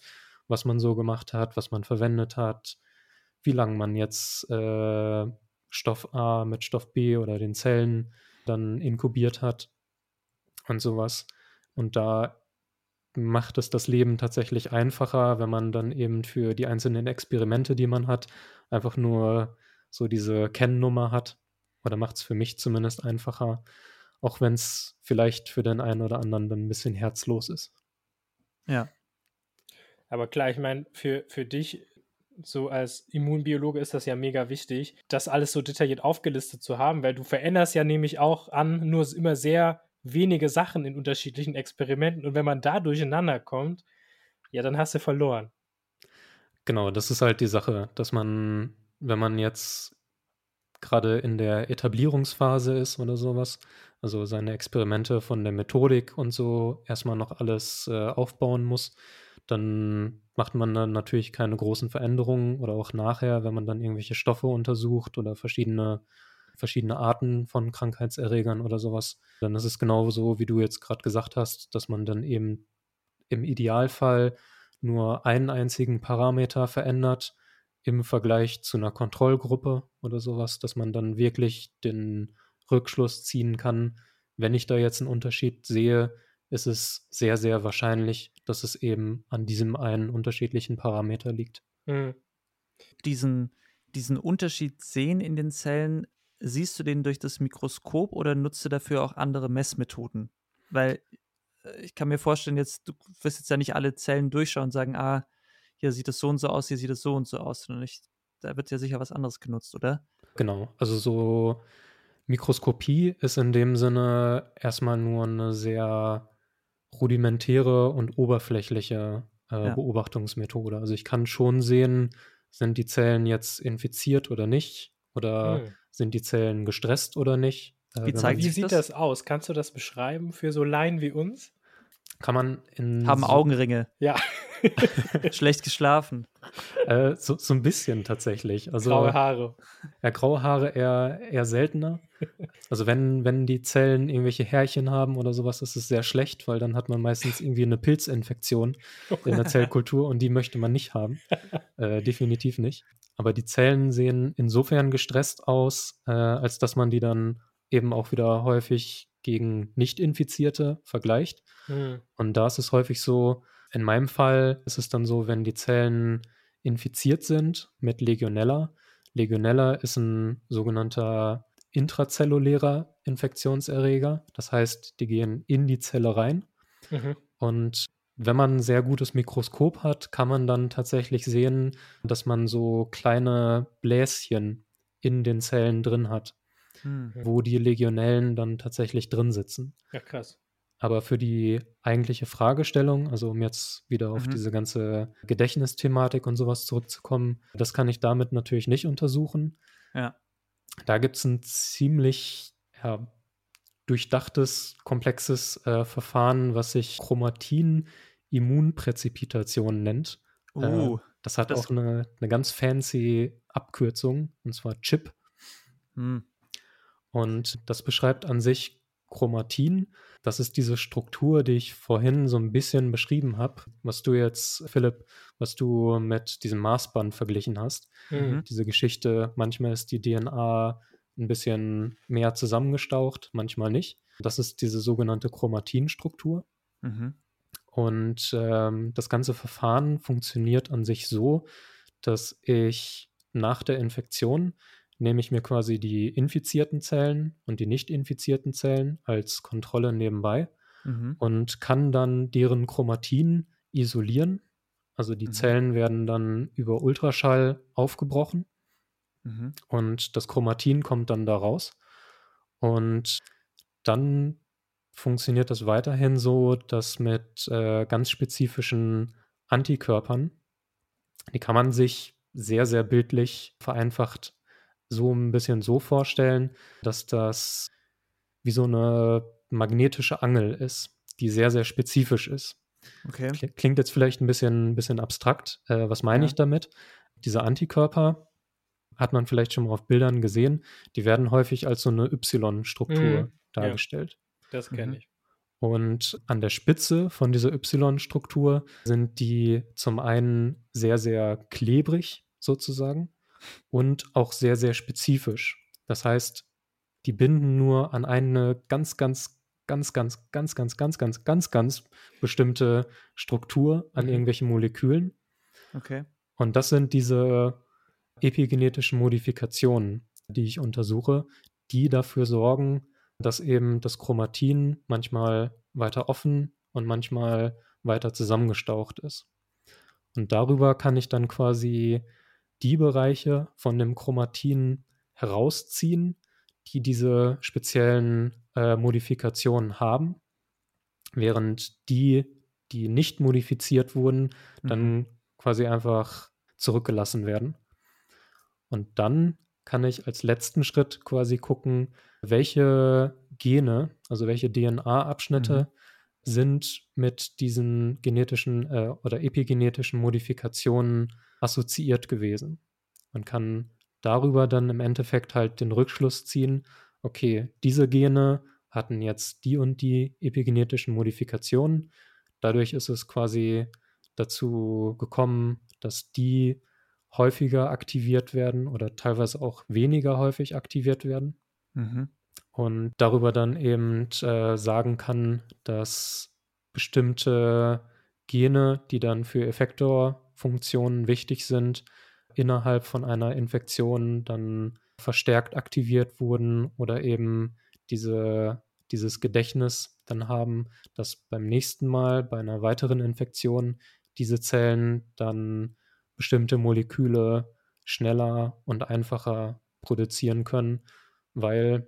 was man so gemacht hat, was man verwendet hat, wie lange man jetzt äh, Stoff A mit Stoff B oder den Zellen dann inkubiert hat und sowas. Und da macht es das Leben tatsächlich einfacher, wenn man dann eben für die einzelnen Experimente, die man hat, einfach nur so diese Kennnummer hat. Oder macht es für mich zumindest einfacher, auch wenn es vielleicht für den einen oder anderen dann ein bisschen herzlos ist. Ja. Aber klar, ich meine, für, für dich so als Immunbiologe ist das ja mega wichtig, das alles so detailliert aufgelistet zu haben, weil du veränderst ja nämlich auch an nur immer sehr wenige Sachen in unterschiedlichen Experimenten und wenn man da durcheinander kommt, ja, dann hast du verloren. Genau, das ist halt die Sache, dass man, wenn man jetzt gerade in der Etablierungsphase ist oder sowas, also seine Experimente von der Methodik und so erstmal noch alles äh, aufbauen muss, dann macht man dann natürlich keine großen Veränderungen oder auch nachher, wenn man dann irgendwelche Stoffe untersucht oder verschiedene verschiedene Arten von Krankheitserregern oder sowas, dann ist es genauso, wie du jetzt gerade gesagt hast, dass man dann eben im Idealfall nur einen einzigen Parameter verändert im Vergleich zu einer Kontrollgruppe oder sowas, dass man dann wirklich den Rückschluss ziehen kann, wenn ich da jetzt einen Unterschied sehe, ist es sehr, sehr wahrscheinlich, dass es eben an diesem einen unterschiedlichen Parameter liegt. Mhm. Diesen, diesen Unterschied sehen in den Zellen siehst du den durch das Mikroskop oder nutzt du dafür auch andere Messmethoden? Weil äh, ich kann mir vorstellen, jetzt, du wirst jetzt ja nicht alle Zellen durchschauen und sagen, ah, hier sieht es so und so aus, hier sieht es so und so aus, sondern ich, da wird ja sicher was anderes genutzt, oder? Genau, also so Mikroskopie ist in dem Sinne erstmal nur eine sehr rudimentäre und oberflächliche äh, ja. Beobachtungsmethode. Also ich kann schon sehen, sind die Zellen jetzt infiziert oder nicht? Oder hm. sind die Zellen gestresst oder nicht? Äh, wie, zeigt wie sieht das? das? aus? Kannst du das beschreiben für so Laien wie uns? Kann man in. Haben so Augenringe. Ja. Schlecht geschlafen. Äh, so, so, ein bisschen tatsächlich. Also, graue Haare. Ja, graue Haare eher, eher seltener. Also wenn, wenn die Zellen irgendwelche Härchen haben oder sowas, ist es sehr schlecht, weil dann hat man meistens irgendwie eine Pilzinfektion in der Zellkultur und die möchte man nicht haben. Äh, definitiv nicht. Aber die Zellen sehen insofern gestresst aus, äh, als dass man die dann eben auch wieder häufig gegen Nicht-Infizierte vergleicht. Mhm. Und da ist es häufig so, in meinem Fall ist es dann so, wenn die Zellen infiziert sind mit Legionella. Legionella ist ein sogenannter intrazellulärer Infektionserreger. Das heißt, die gehen in die Zelle rein. Mhm. Und wenn man ein sehr gutes Mikroskop hat, kann man dann tatsächlich sehen, dass man so kleine Bläschen in den Zellen drin hat, mhm. wo die Legionellen dann tatsächlich drin sitzen. Ja, krass. Aber für die eigentliche Fragestellung, also um jetzt wieder auf mhm. diese ganze Gedächtnisthematik und sowas zurückzukommen, das kann ich damit natürlich nicht untersuchen. Ja. Da gibt es ein ziemlich ja, durchdachtes, komplexes äh, Verfahren, was sich Chromatin Immunpräzipitation nennt. Äh, uh, äh, das hat das auch eine, eine ganz fancy Abkürzung, und zwar CHIP. Hm. Und das beschreibt an sich Chromatin. Das ist diese Struktur, die ich vorhin so ein bisschen beschrieben habe, was du jetzt, Philipp, was du mit diesem Maßband verglichen hast. Mhm. Diese Geschichte, manchmal ist die DNA ein bisschen mehr zusammengestaucht, manchmal nicht. Das ist diese sogenannte Chromatinstruktur. Mhm. Und ähm, das ganze Verfahren funktioniert an sich so, dass ich nach der Infektion nehme ich mir quasi die infizierten Zellen und die nicht infizierten Zellen als Kontrolle nebenbei mhm. und kann dann deren Chromatin isolieren. Also die mhm. Zellen werden dann über Ultraschall aufgebrochen mhm. und das Chromatin kommt dann da raus. Und dann funktioniert das weiterhin so, dass mit äh, ganz spezifischen Antikörpern, die kann man sich sehr, sehr bildlich vereinfacht so ein bisschen so vorstellen, dass das wie so eine magnetische Angel ist, die sehr, sehr spezifisch ist. Okay. Klingt jetzt vielleicht ein bisschen, bisschen abstrakt. Äh, was meine ja. ich damit? Diese Antikörper hat man vielleicht schon mal auf Bildern gesehen, die werden häufig als so eine Y-Struktur mhm. dargestellt. Ja, das kenne mhm. ich. Und an der Spitze von dieser Y-Struktur sind die zum einen sehr, sehr klebrig sozusagen und auch sehr, sehr spezifisch. Das heißt, die binden nur an eine ganz, ganz, ganz, ganz, ganz, ganz, ganz, ganz, ganz, ganz bestimmte Struktur an mhm. irgendwelchen Molekülen. Okay. Und das sind diese epigenetischen Modifikationen, die ich untersuche, die dafür sorgen, dass eben das Chromatin manchmal weiter offen und manchmal weiter zusammengestaucht ist. Und darüber kann ich dann quasi die Bereiche von dem Chromatin herausziehen, die diese speziellen äh, Modifikationen haben, während die, die nicht modifiziert wurden, dann mhm. quasi einfach zurückgelassen werden. Und dann kann ich als letzten Schritt quasi gucken, welche Gene, also welche DNA-Abschnitte mhm. Sind mit diesen genetischen äh, oder epigenetischen Modifikationen assoziiert gewesen. Man kann darüber dann im Endeffekt halt den Rückschluss ziehen, okay, diese Gene hatten jetzt die und die epigenetischen Modifikationen. Dadurch ist es quasi dazu gekommen, dass die häufiger aktiviert werden oder teilweise auch weniger häufig aktiviert werden. Mhm. Und darüber dann eben äh, sagen kann, dass bestimmte Gene, die dann für Effektor Funktionen wichtig sind, innerhalb von einer Infektion dann verstärkt aktiviert wurden oder eben diese, dieses Gedächtnis dann haben, dass beim nächsten Mal bei einer weiteren Infektion diese Zellen dann bestimmte Moleküle schneller und einfacher produzieren können, weil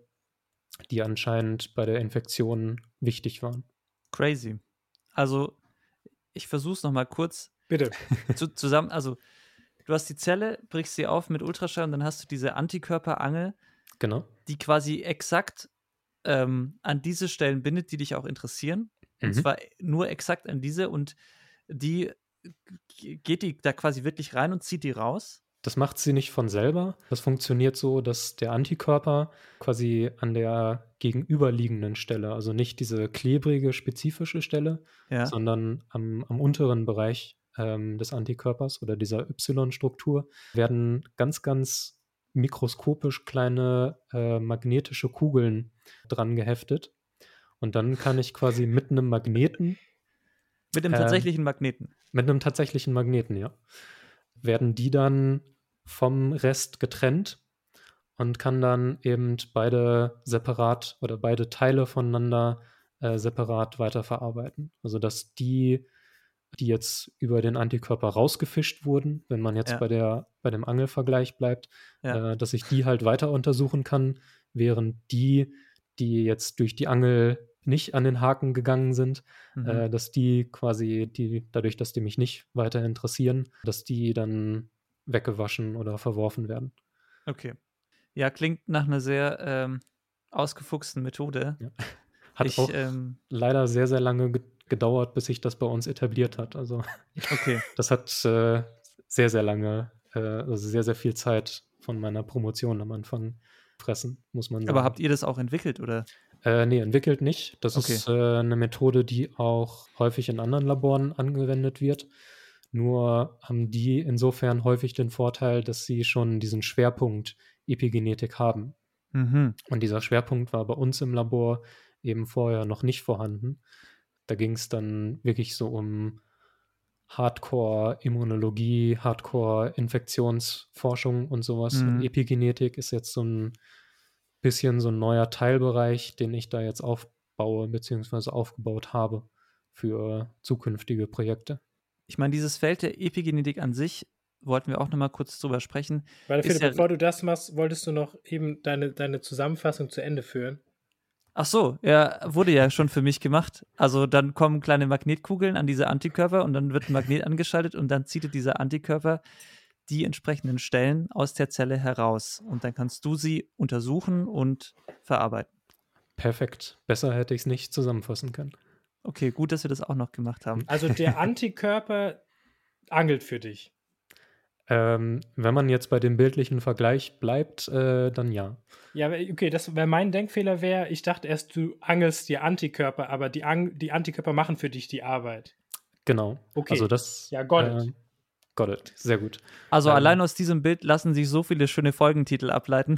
die anscheinend bei der Infektion wichtig waren. Crazy. Also ich versuche es nochmal kurz Bitte. Zu, zusammen, also du hast die Zelle, brichst sie auf mit Ultraschall und dann hast du diese Antikörperangel, genau. die quasi exakt ähm, an diese Stellen bindet, die dich auch interessieren. Mhm. Und zwar nur exakt an diese und die geht die da quasi wirklich rein und zieht die raus. Das macht sie nicht von selber. Das funktioniert so, dass der Antikörper quasi an der gegenüberliegenden Stelle, also nicht diese klebrige, spezifische Stelle, ja. sondern am, am unteren Bereich ähm, des Antikörpers oder dieser Y-Struktur werden ganz, ganz mikroskopisch kleine äh, magnetische Kugeln dran geheftet. Und dann kann ich quasi mit einem Magneten. Mit einem äh, tatsächlichen Magneten. Mit einem tatsächlichen Magneten, ja. Werden die dann vom Rest getrennt und kann dann eben beide separat oder beide Teile voneinander äh, separat weiterverarbeiten. Also dass die die jetzt über den Antikörper rausgefischt wurden, wenn man jetzt ja. bei, der, bei dem Angelvergleich bleibt, ja. äh, dass ich die halt weiter untersuchen kann, während die, die jetzt durch die Angel nicht an den Haken gegangen sind, mhm. äh, dass die quasi, die, dadurch, dass die mich nicht weiter interessieren, dass die dann weggewaschen oder verworfen werden. Okay. Ja, klingt nach einer sehr ähm, ausgefuchsten Methode. Ja. Hat ich, auch ähm, leider sehr, sehr lange gedauert, bis sich das bei uns etabliert hat. Also okay. das hat äh, sehr, sehr lange, äh, also sehr, sehr viel Zeit von meiner Promotion am Anfang fressen, muss man sagen. Aber habt ihr das auch entwickelt, oder? Äh, nee, entwickelt nicht. Das okay. ist äh, eine Methode, die auch häufig in anderen Laboren angewendet wird. Nur haben die insofern häufig den Vorteil, dass sie schon diesen Schwerpunkt Epigenetik haben. Mhm. Und dieser Schwerpunkt war bei uns im Labor eben vorher noch nicht vorhanden. Da ging es dann wirklich so um Hardcore-Immunologie, Hardcore-Infektionsforschung und sowas. Mhm. Und Epigenetik ist jetzt so ein bisschen so ein neuer Teilbereich, den ich da jetzt aufbaue bzw. aufgebaut habe für zukünftige Projekte. Ich meine, dieses Feld der Epigenetik an sich wollten wir auch noch mal kurz drüber sprechen. Weil, Philipp, ja, bevor du das machst, wolltest du noch eben deine, deine Zusammenfassung zu Ende führen. Ach so, ja, wurde ja schon für mich gemacht. Also dann kommen kleine Magnetkugeln an diese Antikörper und dann wird ein Magnet angeschaltet und dann zieht dieser Antikörper die entsprechenden Stellen aus der Zelle heraus und dann kannst du sie untersuchen und verarbeiten. Perfekt. Besser hätte ich es nicht zusammenfassen können. Okay, gut, dass wir das auch noch gemacht haben. Also der Antikörper angelt für dich. Ähm, wenn man jetzt bei dem bildlichen Vergleich bleibt, äh, dann ja. Ja, okay, das wäre mein Denkfehler wäre, ich dachte erst, du angelst die Antikörper, aber die, An die Antikörper machen für dich die Arbeit. Genau. Okay. Also das. Ja, got it. Äh, got it. Sehr gut. Also ähm, allein aus diesem Bild lassen sich so viele schöne Folgentitel ableiten.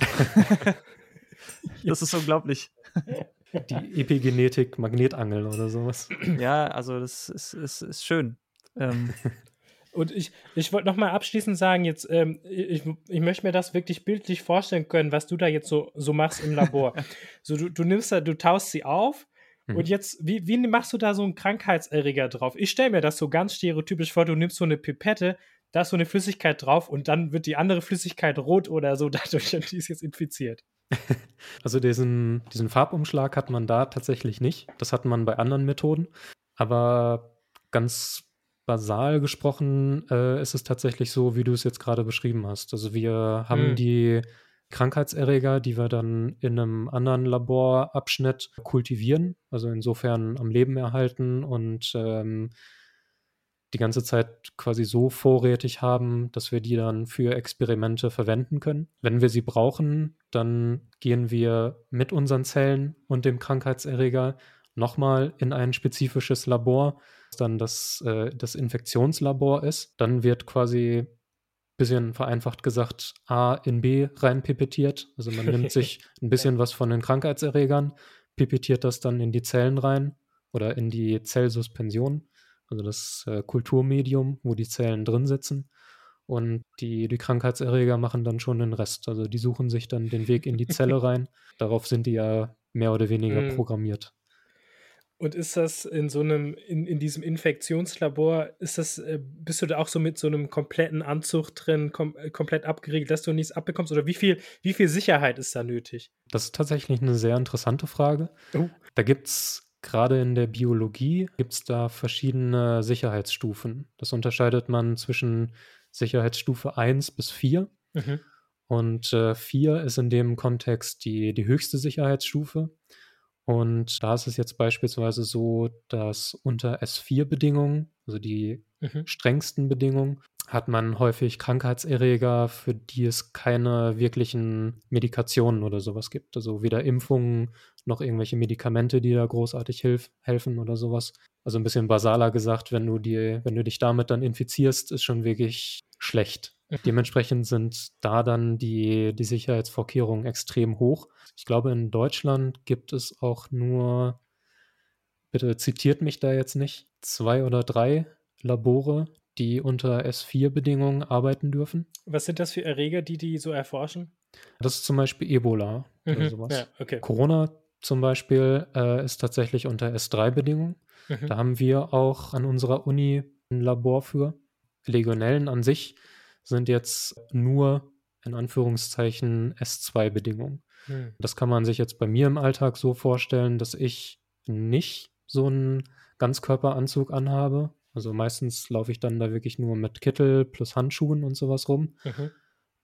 das ist unglaublich. Die Epigenetik Magnetangeln oder sowas. Ja, also das ist, ist, ist schön. Ähm, und ich, ich wollte nochmal abschließend sagen, jetzt, ähm, ich, ich möchte mir das wirklich bildlich vorstellen können, was du da jetzt so, so machst im Labor. so, du, du nimmst da, du taust sie auf mhm. und jetzt, wie, wie machst du da so einen Krankheitserreger drauf? Ich stelle mir das so ganz stereotypisch vor, du nimmst so eine Pipette, da ist so eine Flüssigkeit drauf und dann wird die andere Flüssigkeit rot oder so, dadurch die ist jetzt infiziert. Also diesen, diesen Farbumschlag hat man da tatsächlich nicht. Das hat man bei anderen Methoden. Aber ganz basal gesprochen äh, ist es tatsächlich so, wie du es jetzt gerade beschrieben hast. Also wir haben mhm. die Krankheitserreger, die wir dann in einem anderen Laborabschnitt kultivieren, also insofern am Leben erhalten und ähm, die ganze Zeit quasi so vorrätig haben, dass wir die dann für Experimente verwenden können. Wenn wir sie brauchen, dann gehen wir mit unseren Zellen und dem Krankheitserreger nochmal in ein spezifisches Labor, das dann das, äh, das Infektionslabor ist. Dann wird quasi bisschen vereinfacht gesagt A in B reinpipettiert. Also man nimmt sich ein bisschen was von den Krankheitserregern, pipettiert das dann in die Zellen rein oder in die Zellsuspension, also das äh, Kulturmedium, wo die Zellen drin sitzen. Und die, die Krankheitserreger machen dann schon den Rest. Also die suchen sich dann den Weg in die Zelle rein. Darauf sind die ja mehr oder weniger mm. programmiert. Und ist das in so einem, in, in diesem Infektionslabor, ist das, äh, bist du da auch so mit so einem kompletten Anzug drin, kom äh, komplett abgeriegelt, dass du nichts abbekommst? Oder wie viel, wie viel Sicherheit ist da nötig? Das ist tatsächlich eine sehr interessante Frage. Oh. Da gibt es gerade in der Biologie, gibt es da verschiedene Sicherheitsstufen. Das unterscheidet man zwischen Sicherheitsstufe 1 bis 4. Mhm. Und äh, 4 ist in dem Kontext die, die höchste Sicherheitsstufe. Und da ist es jetzt beispielsweise so, dass unter S4-Bedingungen, also die mhm. strengsten Bedingungen, hat man häufig Krankheitserreger, für die es keine wirklichen Medikationen oder sowas gibt. Also weder Impfungen noch irgendwelche Medikamente, die da großartig hilf helfen oder sowas. Also ein bisschen basaler gesagt, wenn du dir, wenn du dich damit dann infizierst, ist schon wirklich schlecht. Mhm. Dementsprechend sind da dann die, die Sicherheitsvorkehrungen extrem hoch. Ich glaube, in Deutschland gibt es auch nur, bitte zitiert mich da jetzt nicht, zwei oder drei Labore, die unter S4-Bedingungen arbeiten dürfen. Was sind das für Erreger, die die so erforschen? Das ist zum Beispiel Ebola mhm. oder sowas. Ja, okay. Corona zum Beispiel äh, ist tatsächlich unter S3-Bedingungen. Mhm. Da haben wir auch an unserer Uni ein Labor für. Legionellen an sich sind jetzt nur in Anführungszeichen S2-Bedingungen. Hm. Das kann man sich jetzt bei mir im Alltag so vorstellen, dass ich nicht so einen Ganzkörperanzug anhabe. Also meistens laufe ich dann da wirklich nur mit Kittel plus Handschuhen und sowas rum. Mhm.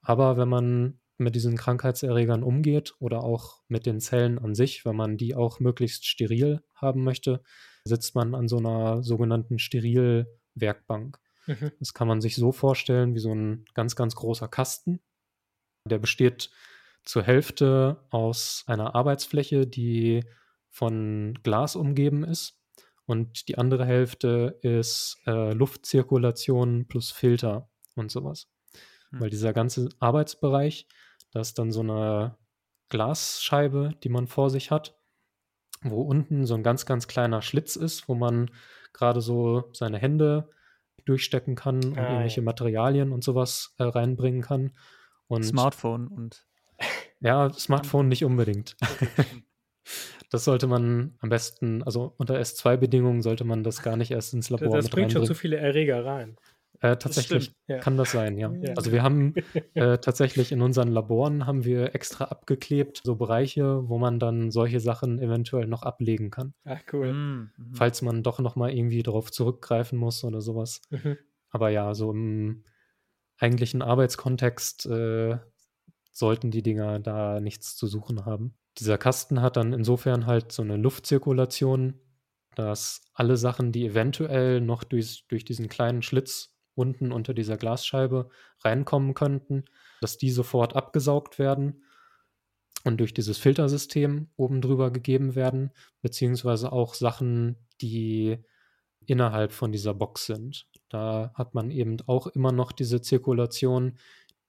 Aber wenn man mit diesen Krankheitserregern umgeht oder auch mit den Zellen an sich, wenn man die auch möglichst steril haben möchte, sitzt man an so einer sogenannten Sterilwerkbank. Mhm. Das kann man sich so vorstellen wie so ein ganz, ganz großer Kasten. Der besteht zur Hälfte aus einer Arbeitsfläche, die von Glas umgeben ist und die andere Hälfte ist äh, Luftzirkulation plus Filter und sowas. Hm. Weil dieser ganze Arbeitsbereich, da ist dann so eine Glasscheibe, die man vor sich hat, wo unten so ein ganz, ganz kleiner Schlitz ist, wo man gerade so seine Hände durchstecken kann und ah, irgendwelche ja. Materialien und sowas äh, reinbringen kann. Und Smartphone und. Ja, Smartphone nicht unbedingt. Das sollte man am besten, also unter S2-Bedingungen sollte man das gar nicht erst ins Labor Das, das bringt schon zu viele Erreger rein. Äh, tatsächlich das kann das sein, ja. ja. Also wir haben äh, tatsächlich in unseren Laboren haben wir extra abgeklebt, so Bereiche, wo man dann solche Sachen eventuell noch ablegen kann. Ach cool. Mhm. mhm. Falls man doch nochmal irgendwie darauf zurückgreifen muss oder sowas. Mhm. Aber ja, so im eigentlichen Arbeitskontext äh, sollten die Dinger da nichts zu suchen haben. Dieser Kasten hat dann insofern halt so eine Luftzirkulation, dass alle Sachen, die eventuell noch durch, durch diesen kleinen Schlitz unten unter dieser Glasscheibe reinkommen könnten, dass die sofort abgesaugt werden und durch dieses Filtersystem oben drüber gegeben werden, beziehungsweise auch Sachen, die innerhalb von dieser Box sind. Da hat man eben auch immer noch diese Zirkulation,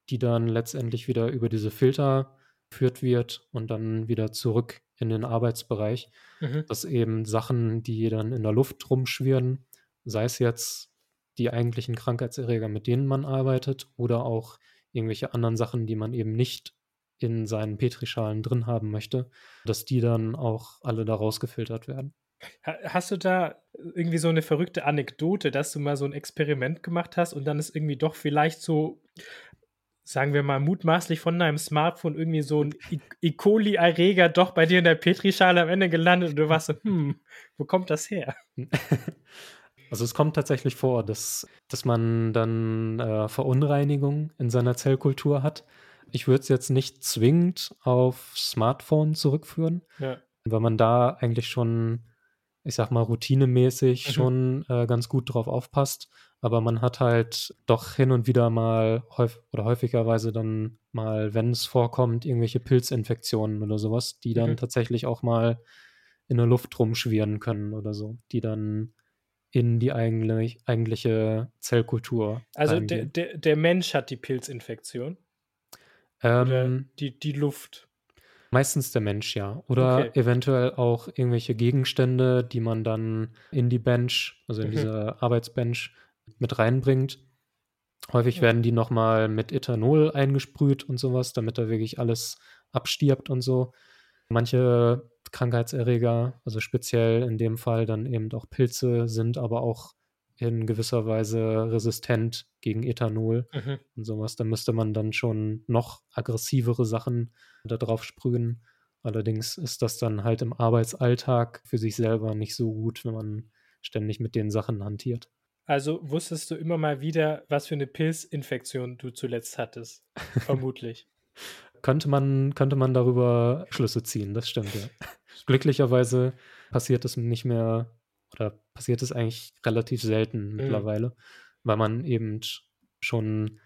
die dann letztendlich wieder über diese Filter geführt wird und dann wieder zurück in den Arbeitsbereich, mhm. dass eben Sachen, die dann in der Luft rumschwirren, sei es jetzt die eigentlichen Krankheitserreger, mit denen man arbeitet, oder auch irgendwelche anderen Sachen, die man eben nicht in seinen Petrischalen drin haben möchte, dass die dann auch alle da rausgefiltert werden. Hast du da irgendwie so eine verrückte Anekdote, dass du mal so ein Experiment gemacht hast und dann ist irgendwie doch vielleicht so, sagen wir mal, mutmaßlich von deinem Smartphone irgendwie so ein E. coli-Erreger doch bei dir in der Petrischale am Ende gelandet und du warst so, hm, wo kommt das her? Also es kommt tatsächlich vor, dass, dass man dann äh, Verunreinigung in seiner Zellkultur hat. Ich würde es jetzt nicht zwingend auf Smartphone zurückführen, ja. weil man da eigentlich schon, ich sag mal, routinemäßig mhm. schon äh, ganz gut drauf aufpasst. Aber man hat halt doch hin und wieder mal häufig oder häufigerweise dann mal, wenn es vorkommt, irgendwelche Pilzinfektionen oder sowas, die dann mhm. tatsächlich auch mal in der Luft rumschwirren können oder so, die dann in die eigentlich, eigentliche Zellkultur. Also der, der, der, Mensch hat die Pilzinfektion? Ähm, Oder die, die Luft? Meistens der Mensch, ja. Oder okay. eventuell auch irgendwelche Gegenstände, die man dann in die Bench, also in mhm. diese Arbeitsbench mit reinbringt. Häufig ja. werden die nochmal mit Ethanol eingesprüht und sowas, damit da wirklich alles abstirbt und so. Manche Krankheitserreger, also speziell in dem Fall dann eben auch Pilze, sind aber auch in gewisser Weise resistent gegen Ethanol mhm. und sowas. Da müsste man dann schon noch aggressivere Sachen da drauf sprühen. Allerdings ist das dann halt im Arbeitsalltag für sich selber nicht so gut, wenn man ständig mit den Sachen hantiert. Also wusstest du immer mal wieder, was für eine Pilzinfektion du zuletzt hattest? Vermutlich könnte man, könnte man darüber Schlüsse ziehen, das stimmt, ja. Glücklicherweise passiert es nicht mehr oder passiert es eigentlich relativ selten mhm. mittlerweile, weil man eben schon,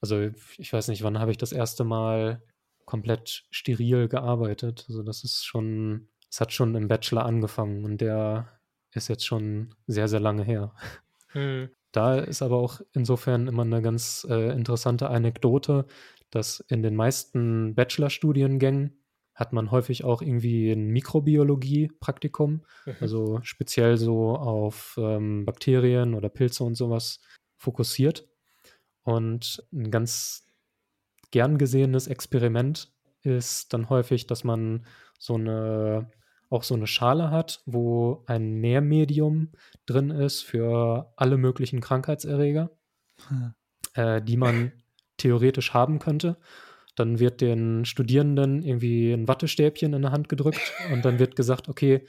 also ich weiß nicht, wann habe ich das erste Mal komplett steril gearbeitet. Also das ist schon, es hat schon im Bachelor angefangen und der ist jetzt schon sehr, sehr lange her. Mhm. Da ist aber auch insofern immer eine ganz äh, interessante Anekdote, dass in den meisten Bachelorstudiengängen hat man häufig auch irgendwie ein Mikrobiologie-Praktikum, mhm. also speziell so auf ähm, Bakterien oder Pilze und sowas fokussiert. Und ein ganz gern gesehenes Experiment ist dann häufig, dass man so eine auch so eine Schale hat, wo ein Nährmedium drin ist für alle möglichen Krankheitserreger, hm. äh, die man theoretisch haben könnte. Dann wird den Studierenden irgendwie ein Wattestäbchen in der Hand gedrückt und dann wird gesagt, okay,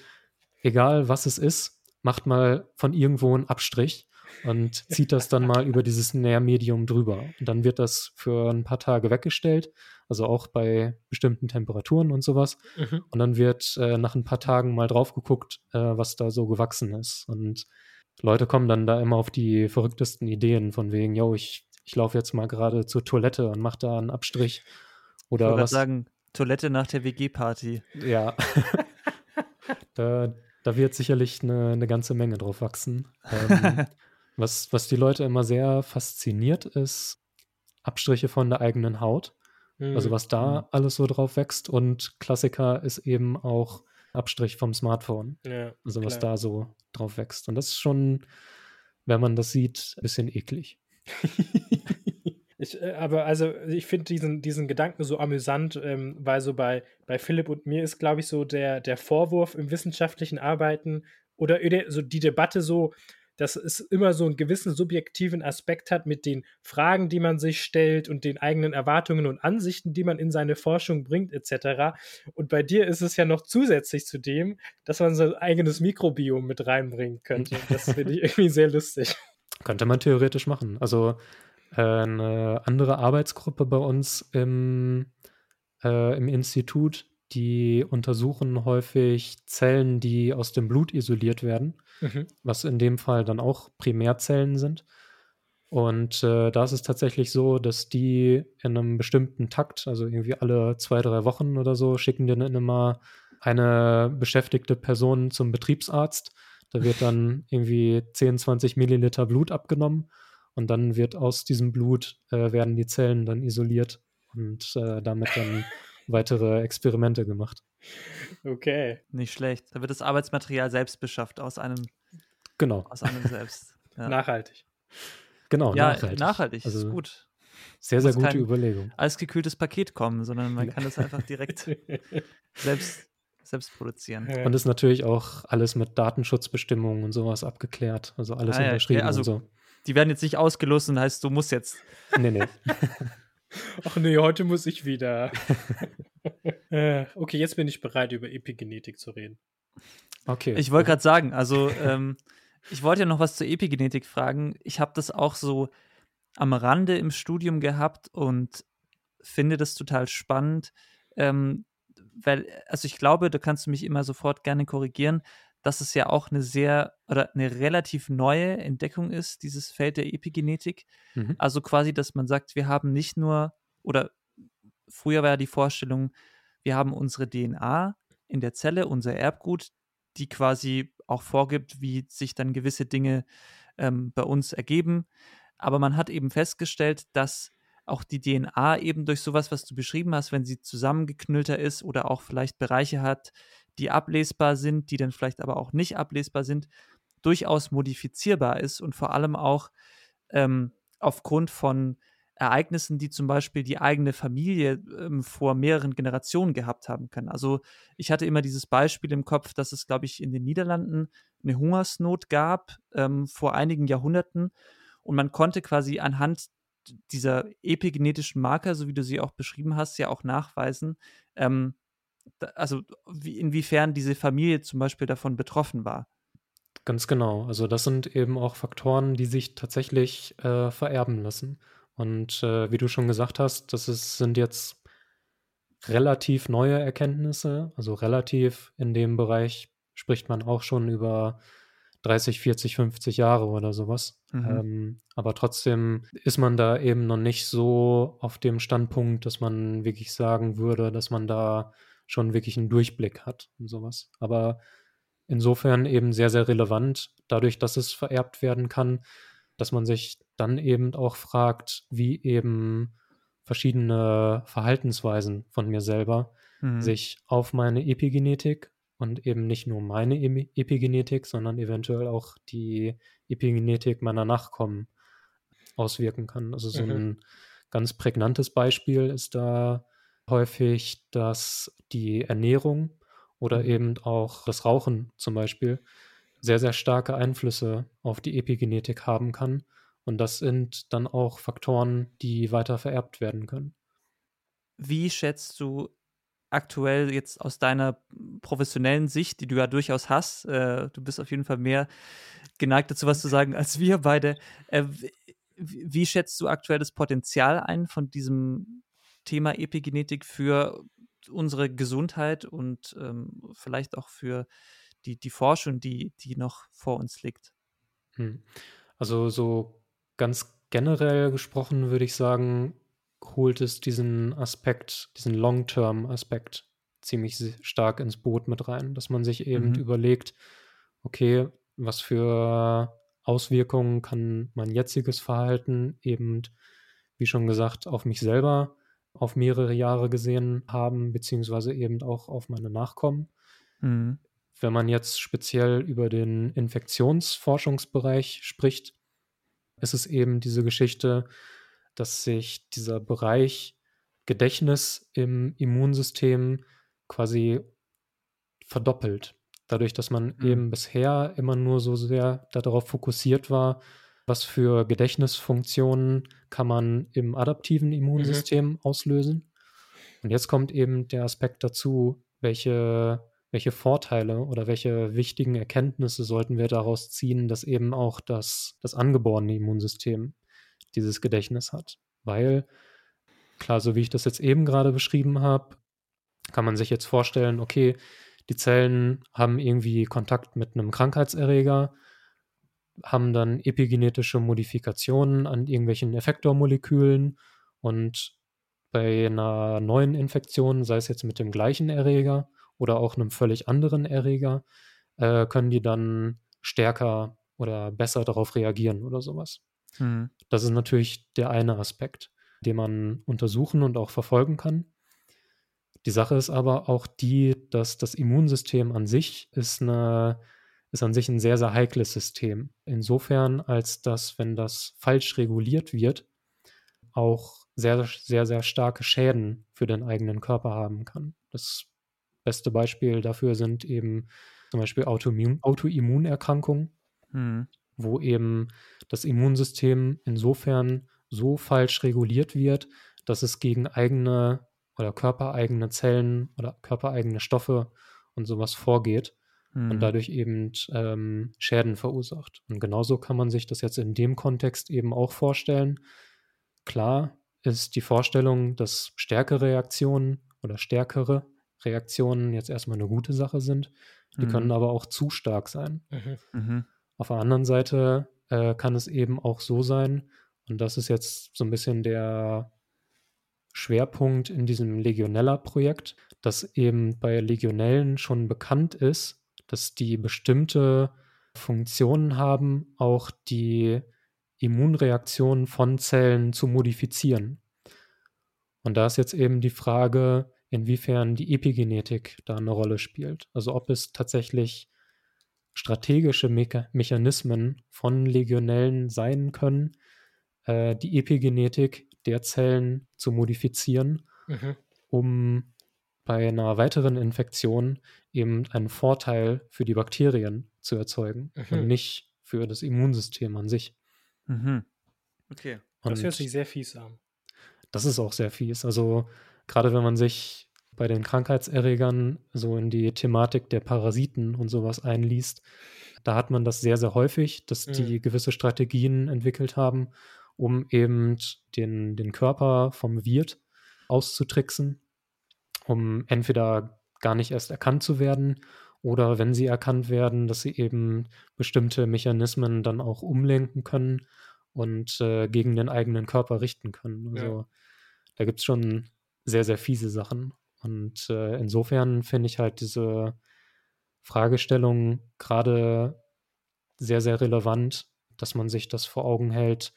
egal was es ist, macht mal von irgendwo einen Abstrich und zieht das dann mal über dieses Nährmedium drüber. Und dann wird das für ein paar Tage weggestellt, also auch bei bestimmten Temperaturen und sowas. Mhm. Und dann wird äh, nach ein paar Tagen mal drauf geguckt, äh, was da so gewachsen ist. Und Leute kommen dann da immer auf die verrücktesten Ideen von wegen, yo, ich ich laufe jetzt mal gerade zur Toilette und mache da einen Abstrich. Oder ich was sagen, Toilette nach der WG-Party. Ja. Da, da wird sicherlich eine, eine ganze Menge drauf wachsen. Ähm, was, was die Leute immer sehr fasziniert, ist Abstriche von der eigenen Haut. Also mhm. was da mhm. alles so drauf wächst. Und Klassiker ist eben auch Abstrich vom Smartphone. Ja, also was klar. da so drauf wächst. Und das ist schon, wenn man das sieht, ein bisschen eklig. ich, äh, aber also ich finde diesen, diesen Gedanken so amüsant, ähm, weil so bei, bei Philipp und mir ist, glaube ich, so der, der Vorwurf im wissenschaftlichen Arbeiten oder so die Debatte so, dass es immer so einen gewissen subjektiven Aspekt hat mit den Fragen, die man sich stellt und den eigenen Erwartungen und Ansichten, die man in seine Forschung bringt, etc. Und bei dir ist es ja noch zusätzlich zu dem, dass man so ein eigenes Mikrobiom mit reinbringen könnte. Das finde ich irgendwie sehr lustig. Könnte man theoretisch machen. Also äh, eine andere Arbeitsgruppe bei uns im, äh, im Institut, die untersuchen häufig Zellen, die aus dem Blut isoliert werden mhm. was in dem Fall dann auch Primärzellen sind. Und äh, da ist es tatsächlich so, dass die in einem bestimmten Takt, also irgendwie alle zwei, drei Wochen oder so, schicken die dann immer eine beschäftigte Person zum Betriebsarzt. Da wird dann irgendwie 10, 20 Milliliter Blut abgenommen und dann wird aus diesem Blut äh, werden die Zellen dann isoliert und äh, damit dann weitere Experimente gemacht. Okay. Nicht schlecht. Da wird das Arbeitsmaterial selbst beschafft aus einem. Genau. Aus einem selbst. Ja. Nachhaltig. Genau, ja, nachhaltig. nachhaltig also ist gut. Sehr, sehr gute Überlegung. Als gekühltes Paket kommen, sondern man kann das einfach direkt selbst, selbst produzieren. Und ist natürlich auch alles mit Datenschutzbestimmungen und sowas abgeklärt. Also alles ah, unterschrieben ja, also, und so. Die werden jetzt nicht ausgelost und heißt, du musst jetzt. Nee, nee. Ach nee, heute muss ich wieder. Äh, okay, jetzt bin ich bereit, über Epigenetik zu reden. Okay. Ich wollte gerade sagen, also ähm, ich wollte ja noch was zur Epigenetik fragen. Ich habe das auch so am Rande im Studium gehabt und finde das total spannend, ähm, weil, also ich glaube, da kannst du mich immer sofort gerne korrigieren, dass es ja auch eine sehr oder eine relativ neue Entdeckung ist, dieses Feld der Epigenetik. Mhm. Also quasi, dass man sagt, wir haben nicht nur, oder früher war ja die Vorstellung, wir haben unsere DNA in der Zelle, unser Erbgut, die quasi auch vorgibt, wie sich dann gewisse Dinge ähm, bei uns ergeben. Aber man hat eben festgestellt, dass auch die DNA eben durch sowas, was du beschrieben hast, wenn sie zusammengeknüllter ist oder auch vielleicht Bereiche hat, die ablesbar sind, die dann vielleicht aber auch nicht ablesbar sind, durchaus modifizierbar ist und vor allem auch ähm, aufgrund von Ereignissen, die zum Beispiel die eigene Familie ähm, vor mehreren Generationen gehabt haben können. Also ich hatte immer dieses Beispiel im Kopf, dass es, glaube ich, in den Niederlanden eine Hungersnot gab ähm, vor einigen Jahrhunderten und man konnte quasi anhand dieser epigenetischen Marker, so wie du sie auch beschrieben hast, ja auch nachweisen, ähm, also wie, inwiefern diese Familie zum Beispiel davon betroffen war. Ganz genau. Also das sind eben auch Faktoren, die sich tatsächlich äh, vererben lassen. Und äh, wie du schon gesagt hast, das ist, sind jetzt relativ neue Erkenntnisse. Also relativ in dem Bereich spricht man auch schon über 30, 40, 50 Jahre oder sowas. Mhm. Ähm, aber trotzdem ist man da eben noch nicht so auf dem Standpunkt, dass man wirklich sagen würde, dass man da schon wirklich einen Durchblick hat und sowas. Aber insofern eben sehr, sehr relevant, dadurch, dass es vererbt werden kann, dass man sich dann eben auch fragt, wie eben verschiedene Verhaltensweisen von mir selber mhm. sich auf meine Epigenetik und eben nicht nur meine Epigenetik, sondern eventuell auch die Epigenetik meiner Nachkommen auswirken kann. Also so mhm. ein ganz prägnantes Beispiel ist da häufig, dass die Ernährung oder mhm. eben auch das Rauchen zum Beispiel sehr, sehr starke Einflüsse auf die Epigenetik haben kann. Und das sind dann auch Faktoren, die weiter vererbt werden können. Wie schätzt du aktuell jetzt aus deiner professionellen Sicht, die du ja durchaus hast, äh, du bist auf jeden Fall mehr geneigt dazu, was zu sagen, als wir beide, äh, wie schätzt du aktuell das Potenzial ein von diesem Thema Epigenetik für unsere Gesundheit und ähm, vielleicht auch für die, die Forschung, die, die noch vor uns liegt. Hm. Also so ganz generell gesprochen würde ich sagen, holt es diesen Aspekt, diesen Long-Term-Aspekt ziemlich stark ins Boot mit rein, dass man sich eben mhm. überlegt, okay, was für Auswirkungen kann mein jetziges Verhalten eben, wie schon gesagt, auf mich selber auf mehrere Jahre gesehen haben, beziehungsweise eben auch auf meine Nachkommen. Mhm. Wenn man jetzt speziell über den Infektionsforschungsbereich spricht, ist es eben diese Geschichte, dass sich dieser Bereich Gedächtnis im Immunsystem quasi verdoppelt. Dadurch, dass man mhm. eben bisher immer nur so sehr darauf fokussiert war, was für Gedächtnisfunktionen kann man im adaptiven Immunsystem mhm. auslösen. Und jetzt kommt eben der Aspekt dazu, welche, welche Vorteile oder welche wichtigen Erkenntnisse sollten wir daraus ziehen, dass eben auch das, das angeborene Immunsystem dieses Gedächtnis hat. Weil, klar, so wie ich das jetzt eben gerade beschrieben habe, kann man sich jetzt vorstellen, okay, die Zellen haben irgendwie Kontakt mit einem Krankheitserreger, haben dann epigenetische Modifikationen an irgendwelchen Effektormolekülen und bei einer neuen Infektion, sei es jetzt mit dem gleichen Erreger oder auch einem völlig anderen Erreger, äh, können die dann stärker oder besser darauf reagieren oder sowas. Mhm. Das ist natürlich der eine Aspekt, den man untersuchen und auch verfolgen kann. Die Sache ist aber auch die, dass das Immunsystem an sich ist, eine, ist an sich ein sehr, sehr heikles System. Insofern, als dass, wenn das falsch reguliert wird, auch sehr, sehr, sehr starke Schäden für den eigenen Körper haben kann. Das beste Beispiel dafür sind eben zum Beispiel Autoimmun Autoimmunerkrankungen, hm. wo eben das Immunsystem insofern so falsch reguliert wird, dass es gegen eigene oder körpereigene Zellen oder körpereigene Stoffe und sowas vorgeht mhm. und dadurch eben ähm, Schäden verursacht. Und genauso kann man sich das jetzt in dem Kontext eben auch vorstellen. Klar ist die Vorstellung, dass stärkere Reaktionen oder stärkere Reaktionen jetzt erstmal eine gute Sache sind. Die mhm. können aber auch zu stark sein. Mhm. mhm. Auf der anderen Seite äh, kann es eben auch so sein, und das ist jetzt so ein bisschen der Schwerpunkt in diesem Legionella-Projekt, dass eben bei Legionellen schon bekannt ist, dass die bestimmte Funktionen haben, auch die Immunreaktionen von Zellen zu modifizieren. Und da ist jetzt eben die Frage, inwiefern die Epigenetik da eine Rolle spielt. Also ob es tatsächlich strategische Me Mechanismen von Legionellen sein können, äh, die Epigenetik der Zellen zu modifizieren, mhm. um bei einer weiteren Infektion eben einen Vorteil für die Bakterien zu erzeugen mhm. und nicht für das Immunsystem an sich. Mhm. Okay. Und das hört sich sehr fies an. Das ist auch sehr fies. Also gerade wenn man sich bei den Krankheitserregern so in die Thematik der Parasiten und sowas einliest, da hat man das sehr, sehr häufig, dass die mhm. gewisse Strategien entwickelt haben, um eben den, den Körper vom Wirt auszutricksen, um entweder gar nicht erst erkannt zu werden oder wenn sie erkannt werden, dass sie eben bestimmte Mechanismen dann auch umlenken können und äh, gegen den eigenen Körper richten können. Also ja. da gibt es schon sehr, sehr fiese Sachen. Und äh, insofern finde ich halt diese Fragestellung gerade sehr, sehr relevant, dass man sich das vor Augen hält,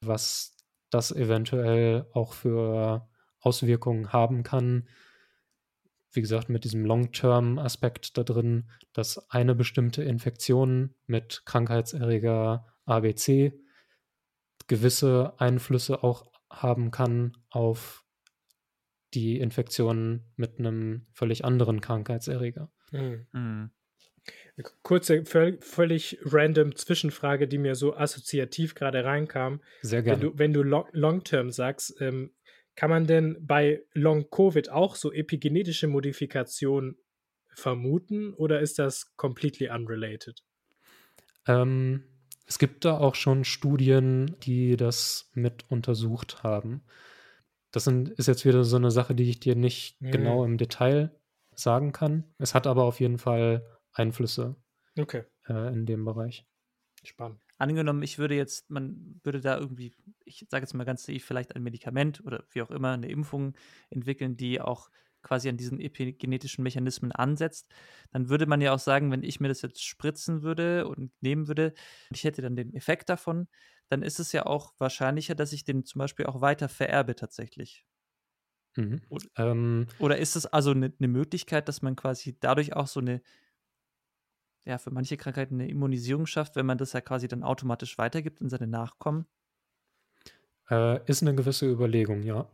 was das eventuell auch für Auswirkungen haben kann. Wie gesagt, mit diesem Long-Term-Aspekt da drin, dass eine bestimmte Infektion mit Krankheitserreger ABC gewisse Einflüsse auch haben kann auf die Infektion mit einem völlig anderen Krankheitserreger. Mhm. Mhm. Kurze, völlig random Zwischenfrage, die mir so assoziativ gerade reinkam. Sehr gerne. Wenn du, wenn du Long-Term sagst, ähm, kann man denn bei Long-Covid auch so epigenetische Modifikationen vermuten oder ist das completely unrelated? Ähm, es gibt da auch schon Studien, die das mit untersucht haben. Das sind, ist jetzt wieder so eine Sache, die ich dir nicht mhm. genau im Detail sagen kann. Es hat aber auf jeden Fall Einflüsse okay. äh, in dem Bereich. Spannend. Angenommen, ich würde jetzt, man würde da irgendwie, ich sage jetzt mal ganz naiv, vielleicht ein Medikament oder wie auch immer, eine Impfung entwickeln, die auch quasi an diesen epigenetischen Mechanismen ansetzt, dann würde man ja auch sagen, wenn ich mir das jetzt spritzen würde und nehmen würde ich hätte dann den Effekt davon, dann ist es ja auch wahrscheinlicher, dass ich den zum Beispiel auch weiter vererbe tatsächlich. Mhm. Oder, ähm, oder, ist es also eine ne Möglichkeit, dass man quasi dadurch auch so eine, ja, für manche Krankheiten eine Immunisierung schafft, wenn man das ja quasi dann automatisch weitergibt in seine Nachkommen? Äh, ist eine gewisse Überlegung, ja.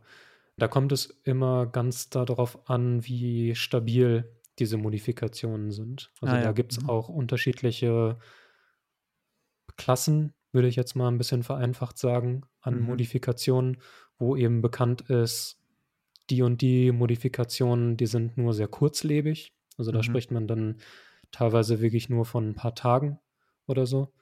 Da kommt es immer ganz darauf an, wie stabil diese Modifikationen sind. Also ah, da ja. gibt es mhm. auch unterschiedliche Klassen, würde ich jetzt mal ein bisschen vereinfacht sagen, an mhm. Modifikationen, wo eben bekannt ist, die und die Modifikationen, die sind nur sehr kurzlebig. Also da mhm. spricht man dann teilweise wirklich nur von ein paar Tagen oder so.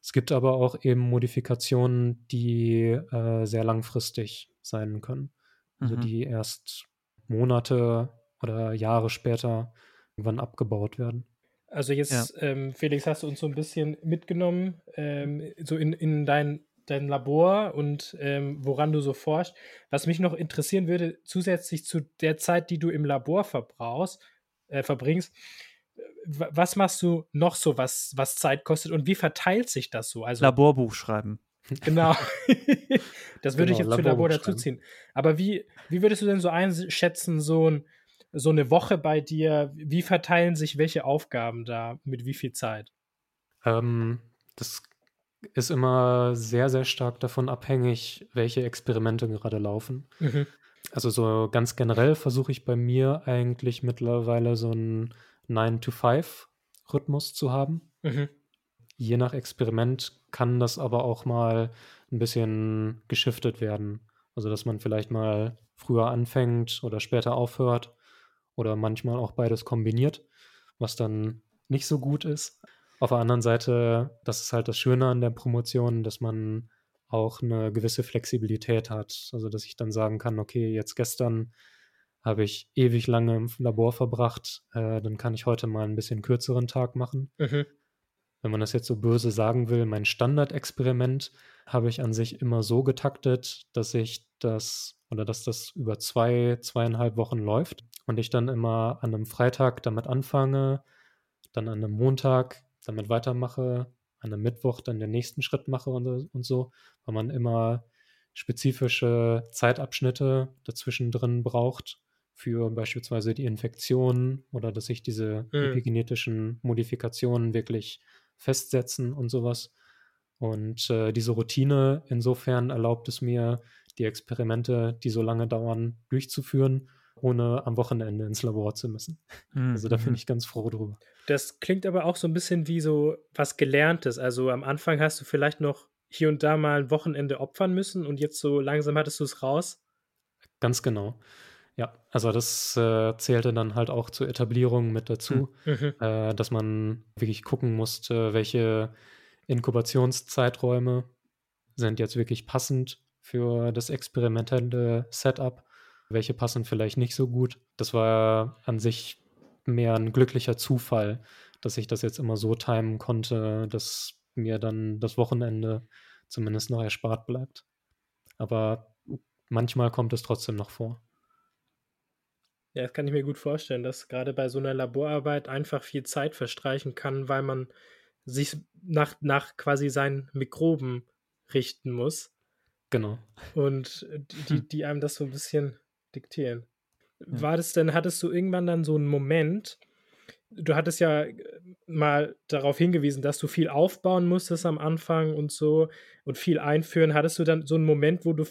Es gibt aber auch eben Modifikationen, die äh, sehr langfristig sein können. Also mhm. die erst Monate oder Jahre später irgendwann abgebaut werden. Also jetzt, ja. ähm, Felix, hast du uns so ein bisschen mitgenommen, ähm, so in, in dein, dein Labor und ähm, woran du so forschst. Was mich noch interessieren würde, zusätzlich zu der Zeit, die du im Labor verbrauchst, äh, verbringst, was machst du noch so, was, was Zeit kostet und wie verteilt sich das so? Also, Laborbuch schreiben. Genau. das würde genau, ich jetzt für Labor dazuziehen. Aber wie, wie würdest du denn so einschätzen, so, ein, so eine Woche bei dir? Wie verteilen sich welche Aufgaben da mit wie viel Zeit? Ähm, das ist immer sehr, sehr stark davon abhängig, welche Experimente gerade laufen. Mhm. Also so ganz generell versuche ich bei mir eigentlich mittlerweile so einen 9-to-5-Rhythmus zu haben. Mhm. Je nach Experiment kann das aber auch mal ein bisschen geschiftet werden. Also dass man vielleicht mal früher anfängt oder später aufhört oder manchmal auch beides kombiniert, was dann nicht so gut ist. Auf der anderen Seite, das ist halt das Schöne an der Promotion, dass man auch eine gewisse Flexibilität hat. Also dass ich dann sagen kann, okay, jetzt gestern habe ich ewig lange im Labor verbracht, äh, dann kann ich heute mal ein bisschen kürzeren Tag machen. Mhm. Wenn man das jetzt so böse sagen will, mein Standardexperiment habe ich an sich immer so getaktet, dass ich das oder dass das über zwei, zweieinhalb Wochen läuft und ich dann immer an einem Freitag damit anfange, dann an einem Montag damit weitermache, an einem Mittwoch dann den nächsten Schritt mache und, und so, weil man immer spezifische Zeitabschnitte dazwischen drin braucht, für beispielsweise die Infektion oder dass sich diese mhm. epigenetischen Modifikationen wirklich festsetzen und sowas. Und äh, diese Routine insofern erlaubt es mir, die Experimente, die so lange dauern, durchzuführen, ohne am Wochenende ins Labor zu müssen. Mhm. Also da bin mhm. ich ganz froh drüber. Das klingt aber auch so ein bisschen wie so was Gelerntes. Also am Anfang hast du vielleicht noch hier und da mal ein Wochenende opfern müssen und jetzt so langsam hattest du es raus. Ganz genau. Ja, also das äh, zählte dann halt auch zur Etablierung mit dazu, hm, mhm. äh, dass man wirklich gucken musste, welche Inkubationszeiträume sind jetzt wirklich passend für das experimentelle Setup, welche passen vielleicht nicht so gut. Das war an sich mehr ein glücklicher Zufall, dass ich das jetzt immer so timen konnte, dass mir dann das Wochenende zumindest noch erspart bleibt. Aber manchmal kommt es trotzdem noch vor. Ja, das kann ich mir gut vorstellen, dass gerade bei so einer Laborarbeit einfach viel Zeit verstreichen kann, weil man sich nach, nach quasi seinen Mikroben richten muss. Genau. Und die, die einem das so ein bisschen diktieren. Ja. War das denn, hattest du irgendwann dann so einen Moment, du hattest ja äh, mal darauf hingewiesen, dass du viel aufbauen musstest am Anfang und so und viel einführen. Hattest du dann so einen Moment, wo du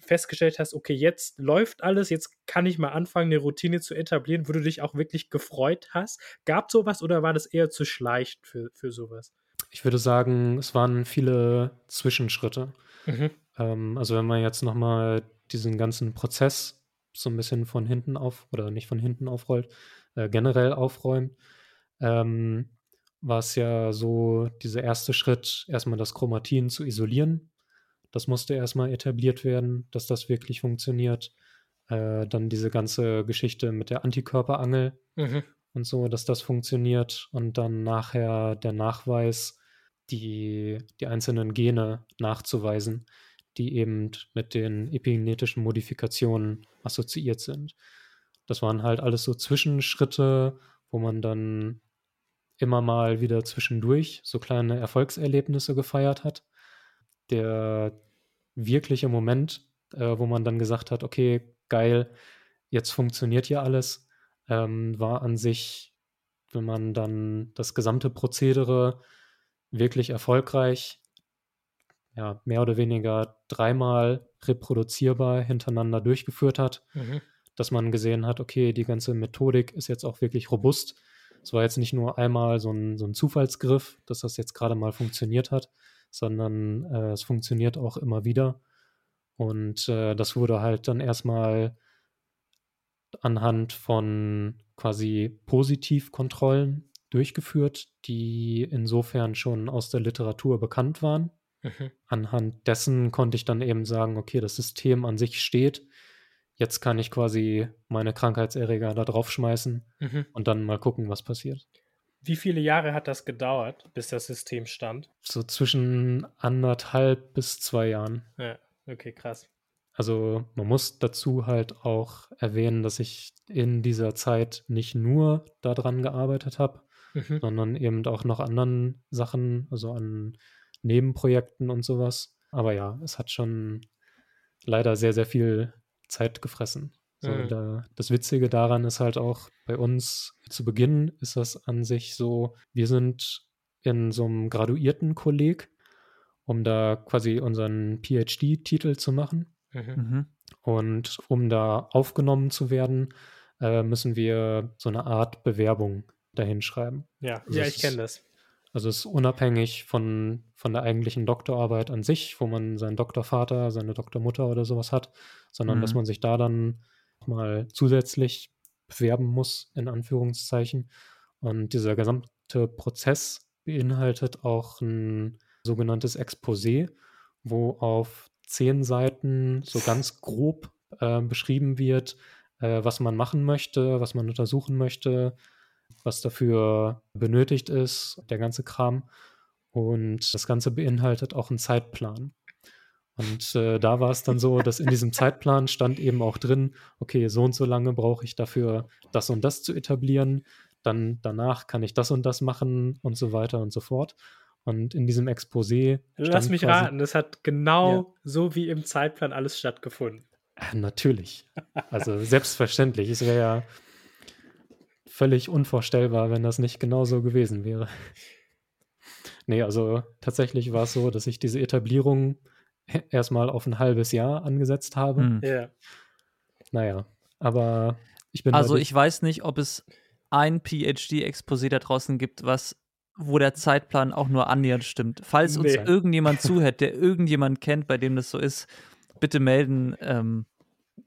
festgestellt hast, okay, jetzt läuft alles, jetzt kann ich mal anfangen, eine Routine zu etablieren, wo du dich auch wirklich gefreut hast? Gab sowas oder war das eher zu schleichend für, für sowas? Ich würde sagen, es waren viele Zwischenschritte. Mhm. Ähm, also wenn man jetzt nochmal diesen ganzen Prozess so ein bisschen von hinten auf oder nicht von hinten aufrollt, äh, generell aufräumen, ähm, war es ja so dieser erste Schritt, erstmal das Chromatin zu isolieren. Das musste erstmal etabliert werden, dass das wirklich funktioniert. Äh, dann diese ganze Geschichte mit der Antikörperangel mhm. und so, dass das funktioniert. Und dann nachher der Nachweis, die, die einzelnen Gene nachzuweisen, die eben mit den epigenetischen Modifikationen assoziiert sind. Das waren halt alles so Zwischenschritte, wo man dann immer mal wieder zwischendurch so kleine Erfolgserlebnisse gefeiert hat. Der wirkliche Moment, äh, wo man dann gesagt hat, okay, geil, jetzt funktioniert hier alles, ähm, war an sich, wenn man dann das gesamte Prozedere wirklich erfolgreich, ja, mehr oder weniger dreimal reproduzierbar hintereinander durchgeführt hat, mhm. Dass man gesehen hat, okay, die ganze Methodik ist jetzt auch wirklich robust. Es war jetzt nicht nur einmal so ein, so ein Zufallsgriff, dass das jetzt gerade mal funktioniert hat, sondern äh, es funktioniert auch immer wieder. Und äh, das wurde halt dann erstmal anhand von quasi Positivkontrollen durchgeführt, die insofern schon aus der Literatur bekannt waren. Mhm. Anhand dessen konnte ich dann eben sagen, okay, das System an sich steht. Jetzt kann ich quasi meine Krankheitserreger da draufschmeißen mhm. und dann mal gucken, was passiert. Wie viele Jahre hat das gedauert, bis das System stand? So zwischen anderthalb bis zwei Jahren. Ja, okay, krass. Also man muss dazu halt auch erwähnen, dass ich in dieser Zeit nicht nur daran gearbeitet habe, mhm. sondern eben auch noch anderen Sachen, also an Nebenprojekten und sowas. Aber ja, es hat schon leider sehr, sehr viel Zeit gefressen. So, mhm. da, das Witzige daran ist halt auch bei uns zu Beginn ist das an sich so, wir sind in so einem graduierten Kolleg, um da quasi unseren PhD-Titel zu machen. Mhm. mhm. Und um da aufgenommen zu werden, äh, müssen wir so eine Art Bewerbung dahin schreiben. Ja, also ja ich kenne das. Also es ist unabhängig von, von der eigentlichen Doktorarbeit an sich, wo man seinen Doktorvater, seine Doktormutter oder sowas hat, sondern mhm. dass man sich da dann mal zusätzlich bewerben muss, in Anführungszeichen. Und dieser gesamte Prozess beinhaltet auch ein sogenanntes Exposé, wo auf zehn Seiten so ganz grob äh, beschrieben wird, äh, was man machen möchte, was man untersuchen möchte, was dafür benötigt ist, der ganze Kram. Und das Ganze beinhaltet auch einen Zeitplan. Und äh, da war es dann so, dass in diesem Zeitplan stand eben auch drin, okay, so und so lange brauche ich dafür, das und das zu etablieren. Dann danach kann ich das und das machen und so weiter und so fort. Und in diesem Exposé. Lass mich quasi, raten, das hat genau ja. so wie im Zeitplan alles stattgefunden. Ja, natürlich. Also selbstverständlich. Es wäre ja völlig unvorstellbar, wenn das nicht genau so gewesen wäre. Nee, also tatsächlich war es so, dass ich diese Etablierung erstmal auf ein halbes Jahr angesetzt habe. Mhm. Ja. Naja, aber ich bin. Also ich weiß nicht, ob es ein PhD-Exposé da draußen gibt, was wo der Zeitplan auch nur annähernd stimmt. Falls uns nee. irgendjemand zuhört, der irgendjemand kennt, bei dem das so ist, bitte melden. Ähm,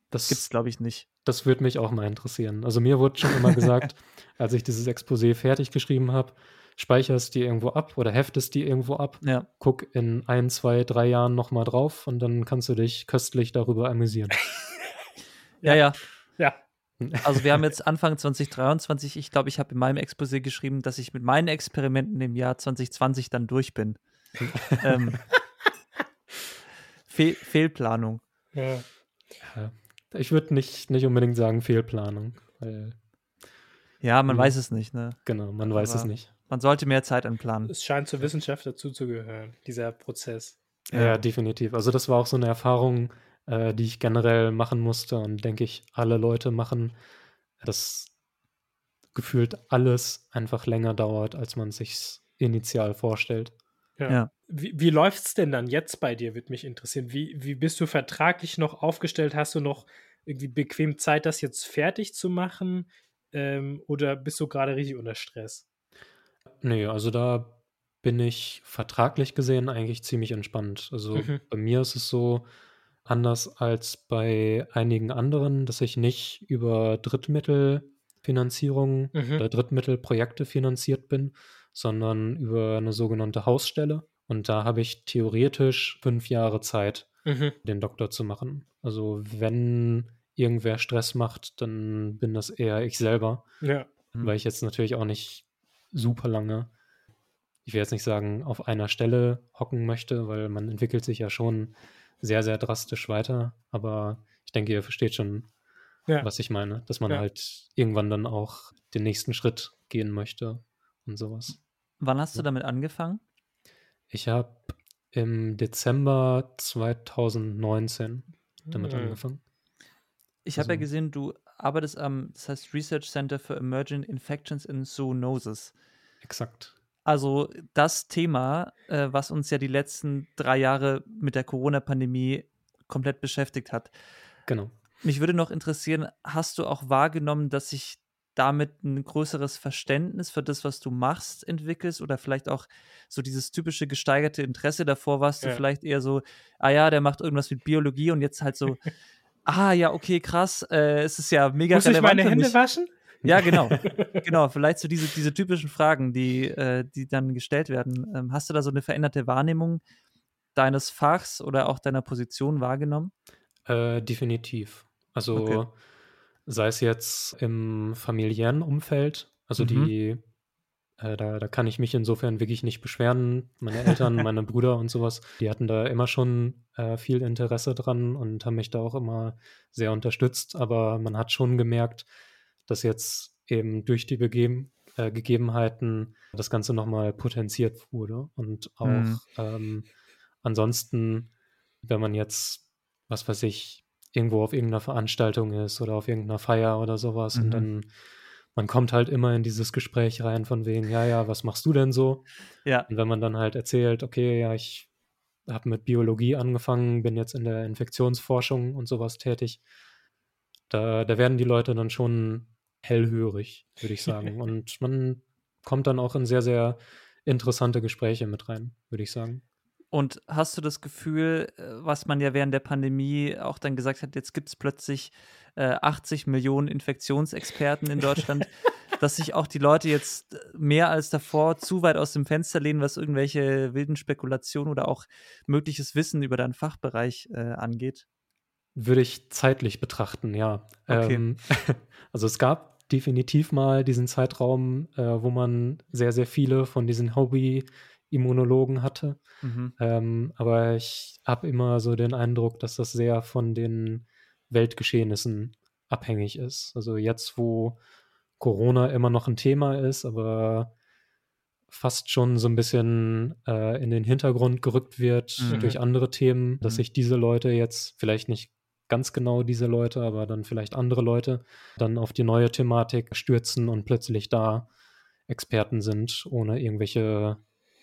das es, glaube ich, nicht. Das würde mich auch mal interessieren. Also mir wurde schon immer gesagt, als ich dieses Exposé fertig geschrieben habe, speicherst die irgendwo ab oder heftest die irgendwo ab, ja. guck in ein, zwei, drei Jahren nochmal drauf und dann kannst du dich köstlich darüber amüsieren. ja, ja. Ja. Also wir haben jetzt Anfang 2023, ich glaube, ich habe in meinem Exposé geschrieben, dass ich mit meinen Experimenten im Jahr 2020 dann durch bin. ähm, Fehl Fehlplanung. Ja. Ich würde nicht, nicht unbedingt sagen Fehlplanung, weil ja, man hm. weiß es nicht, ne? Genau, man weiß Aber es nicht. Man sollte mehr Zeit anplanen. Es scheint zur Wissenschaft dazu zu gehören, dieser Prozess. Ja, ja definitiv. Also das war auch so eine Erfahrung, äh, die ich generell machen musste und denke ich, alle Leute machen, dass gefühlt alles einfach länger dauert, als man sich initial vorstellt. Ja. ja. Wie, wie läuft es denn dann jetzt bei dir, würde mich interessieren. Wie, wie bist du vertraglich noch aufgestellt? Hast du noch irgendwie bequem Zeit, das jetzt fertig zu machen? Ähm, oder bist du gerade richtig unter Stress? Nee, also da bin ich vertraglich gesehen eigentlich ziemlich entspannt. Also mhm. bei mir ist es so, anders als bei einigen anderen, dass ich nicht über Drittmittelfinanzierung mhm. oder Drittmittelprojekte finanziert bin, sondern über eine sogenannte Hausstelle. Und da habe ich theoretisch fünf Jahre Zeit, mhm. den Doktor zu machen. Also wenn irgendwer Stress macht, dann bin das eher ich selber. Ja. Weil ich jetzt natürlich auch nicht super lange, ich will jetzt nicht sagen, auf einer Stelle hocken möchte, weil man entwickelt sich ja schon sehr, sehr drastisch weiter. Aber ich denke, ihr versteht schon, ja. was ich meine. Dass man ja. halt irgendwann dann auch den nächsten Schritt gehen möchte und sowas. Wann hast du damit angefangen? Ich habe im Dezember 2019 damit mhm. angefangen. Ich habe also, ja gesehen, du arbeitest am, das heißt Research Center for Emergent Infections and Zoonosis. Exakt. Also das Thema, äh, was uns ja die letzten drei Jahre mit der Corona-Pandemie komplett beschäftigt hat. Genau. Mich würde noch interessieren, hast du auch wahrgenommen, dass sich damit ein größeres Verständnis für das, was du machst, entwickelst oder vielleicht auch so dieses typische gesteigerte Interesse davor warst ja. du vielleicht eher so, ah ja, der macht irgendwas mit Biologie und jetzt halt so, ah ja, okay, krass, äh, es ist ja mega Muss relevant. Muss ich meine Hände waschen? Ja, genau. genau, vielleicht so diese, diese typischen Fragen, die, äh, die dann gestellt werden. Ähm, hast du da so eine veränderte Wahrnehmung deines Fachs oder auch deiner Position wahrgenommen? Äh, definitiv. Also okay sei es jetzt im familiären Umfeld, also mhm. die, äh, da, da kann ich mich insofern wirklich nicht beschweren. Meine Eltern, meine Brüder und sowas, die hatten da immer schon äh, viel Interesse dran und haben mich da auch immer sehr unterstützt. Aber man hat schon gemerkt, dass jetzt eben durch die Begeben, äh, Gegebenheiten das Ganze nochmal potenziert wurde. Und auch mhm. ähm, ansonsten, wenn man jetzt, was weiß ich, irgendwo auf irgendeiner Veranstaltung ist oder auf irgendeiner Feier oder sowas mhm. und dann man kommt halt immer in dieses Gespräch rein von wegen, ja, ja, was machst du denn so? Ja. Und wenn man dann halt erzählt, okay, ja, ich habe mit Biologie angefangen, bin jetzt in der Infektionsforschung und sowas tätig, da, da werden die Leute dann schon hellhörig, würde ich sagen. und man kommt dann auch in sehr, sehr interessante Gespräche mit rein, würde ich sagen. Und hast du das Gefühl, äh, was man ja während der Pandemie auch dann gesagt hat, jetzt gibt es plötzlich äh, 80 Millionen Infektionsexperten in Deutschland, dass sich auch die Leute jetzt äh, mehr als davor zu weit aus dem Fenster lehnen, was irgendwelche wilden Spekulationen oder auch mögliches Wissen über deinen Fachbereich äh, angeht? Würde ich zeitlich betrachten, ja. Okay. Ähm, also es gab definitiv mal diesen Zeitraum, äh, wo man sehr, sehr viele von diesen Hobby- Immunologen hatte. Mhm. Ähm, aber ich habe immer so den Eindruck, dass das sehr von den Weltgeschehnissen abhängig ist. Also jetzt, wo Corona immer noch ein Thema ist, aber fast schon so ein bisschen äh, in den Hintergrund gerückt wird mhm. durch andere Themen, dass mhm. sich diese Leute jetzt, vielleicht nicht ganz genau diese Leute, aber dann vielleicht andere Leute, dann auf die neue Thematik stürzen und plötzlich da Experten sind, ohne irgendwelche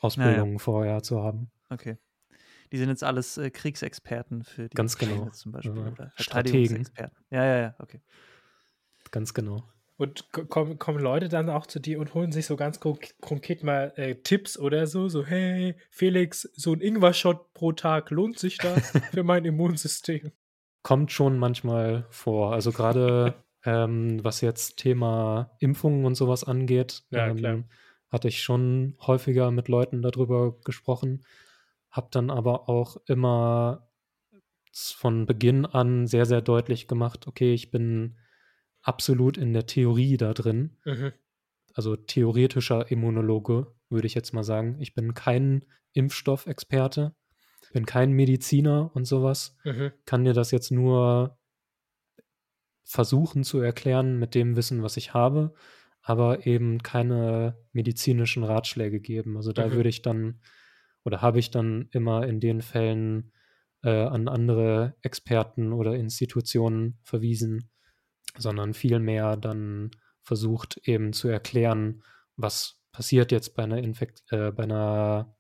Ausbildung ja, ja. vorher zu haben. Okay. Die sind jetzt alles äh, Kriegsexperten für die Ganz genau. zum Beispiel. Ja. Oder Strategen. Ja, ja, ja, okay. Ganz genau. Und kommen, kommen Leute dann auch zu dir und holen sich so ganz konkret mal äh, Tipps oder so, so, hey, Felix, so ein Ingwer-Shot pro Tag, lohnt sich das für mein Immunsystem? Kommt schon manchmal vor. Also gerade ähm, was jetzt Thema Impfungen und sowas angeht, ja, ähm, hatte ich schon häufiger mit Leuten darüber gesprochen, habe dann aber auch immer von Beginn an sehr, sehr deutlich gemacht, okay, ich bin absolut in der Theorie da drin. Mhm. Also theoretischer Immunologe, würde ich jetzt mal sagen. Ich bin kein Impfstoffexperte, bin kein Mediziner und sowas. Mhm. Kann dir das jetzt nur versuchen zu erklären mit dem Wissen, was ich habe aber eben keine medizinischen Ratschläge geben. Also da mhm. würde ich dann oder habe ich dann immer in den Fällen äh, an andere Experten oder Institutionen verwiesen, sondern vielmehr dann versucht eben zu erklären, was passiert jetzt bei einer, Infekt äh, bei einer,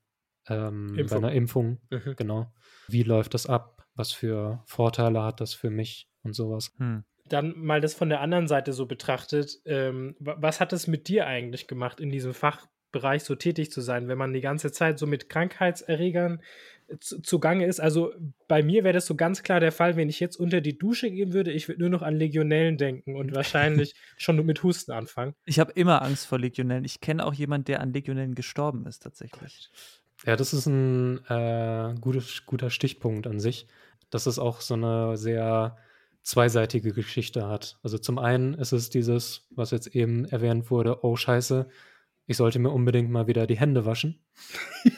ähm, Impfung. Bei einer Impfung. Mhm. Genau. Wie läuft das ab? Was für Vorteile hat das für mich und sowas? Hm dann mal das von der anderen Seite so betrachtet, ähm, was hat es mit dir eigentlich gemacht, in diesem Fachbereich so tätig zu sein, wenn man die ganze Zeit so mit Krankheitserregern äh, zugange ist? Also bei mir wäre das so ganz klar der Fall, wenn ich jetzt unter die Dusche gehen würde, ich würde nur noch an Legionellen denken und wahrscheinlich schon mit Husten anfangen. Ich habe immer Angst vor Legionellen. Ich kenne auch jemanden, der an Legionellen gestorben ist tatsächlich. Ja, das ist ein äh, gutes, guter Stichpunkt an sich. Das ist auch so eine sehr zweiseitige Geschichte hat. Also zum einen ist es dieses, was jetzt eben erwähnt wurde, oh scheiße, ich sollte mir unbedingt mal wieder die Hände waschen.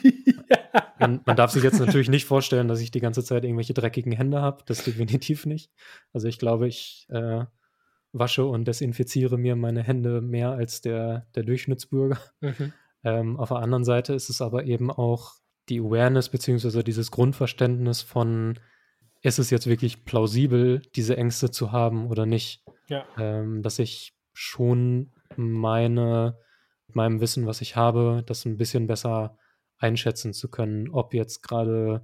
man, man, darf sich jetzt natürlich nicht vorstellen, dass ich die ganze Zeit irgendwelche dreckigen Hände habe. Das definitiv nicht. Also ich glaube, ich äh, wasche und desinfiziere mir meine Hände mehr als der, der Durchschnittsbürger. Mhm. Ähm, auf der anderen Seite ist es aber eben auch die Awareness beziehungsweise dieses Grundverständnis von, ist es jetzt wirklich plausibel, diese Ängste zu haben oder nicht? Ja. Ähm, dass ich schon meine, mit meinem Wissen, was ich habe, das ein bisschen besser einschätzen zu können, ob jetzt gerade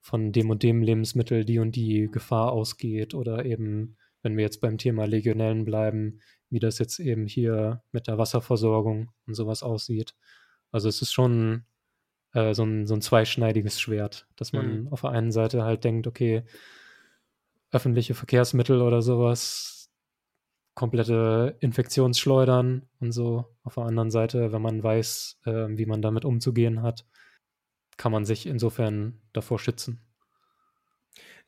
von dem und dem Lebensmittel die und die Gefahr ausgeht oder eben, wenn wir jetzt beim Thema Legionellen bleiben, wie das jetzt eben hier mit der Wasserversorgung und sowas aussieht. Also es ist schon äh, so, ein, so ein zweischneidiges Schwert, dass man mhm. auf der einen Seite halt denkt, okay, öffentliche Verkehrsmittel oder sowas, komplette Infektionsschleudern und so. Auf der anderen Seite, wenn man weiß, äh, wie man damit umzugehen hat, kann man sich insofern davor schützen.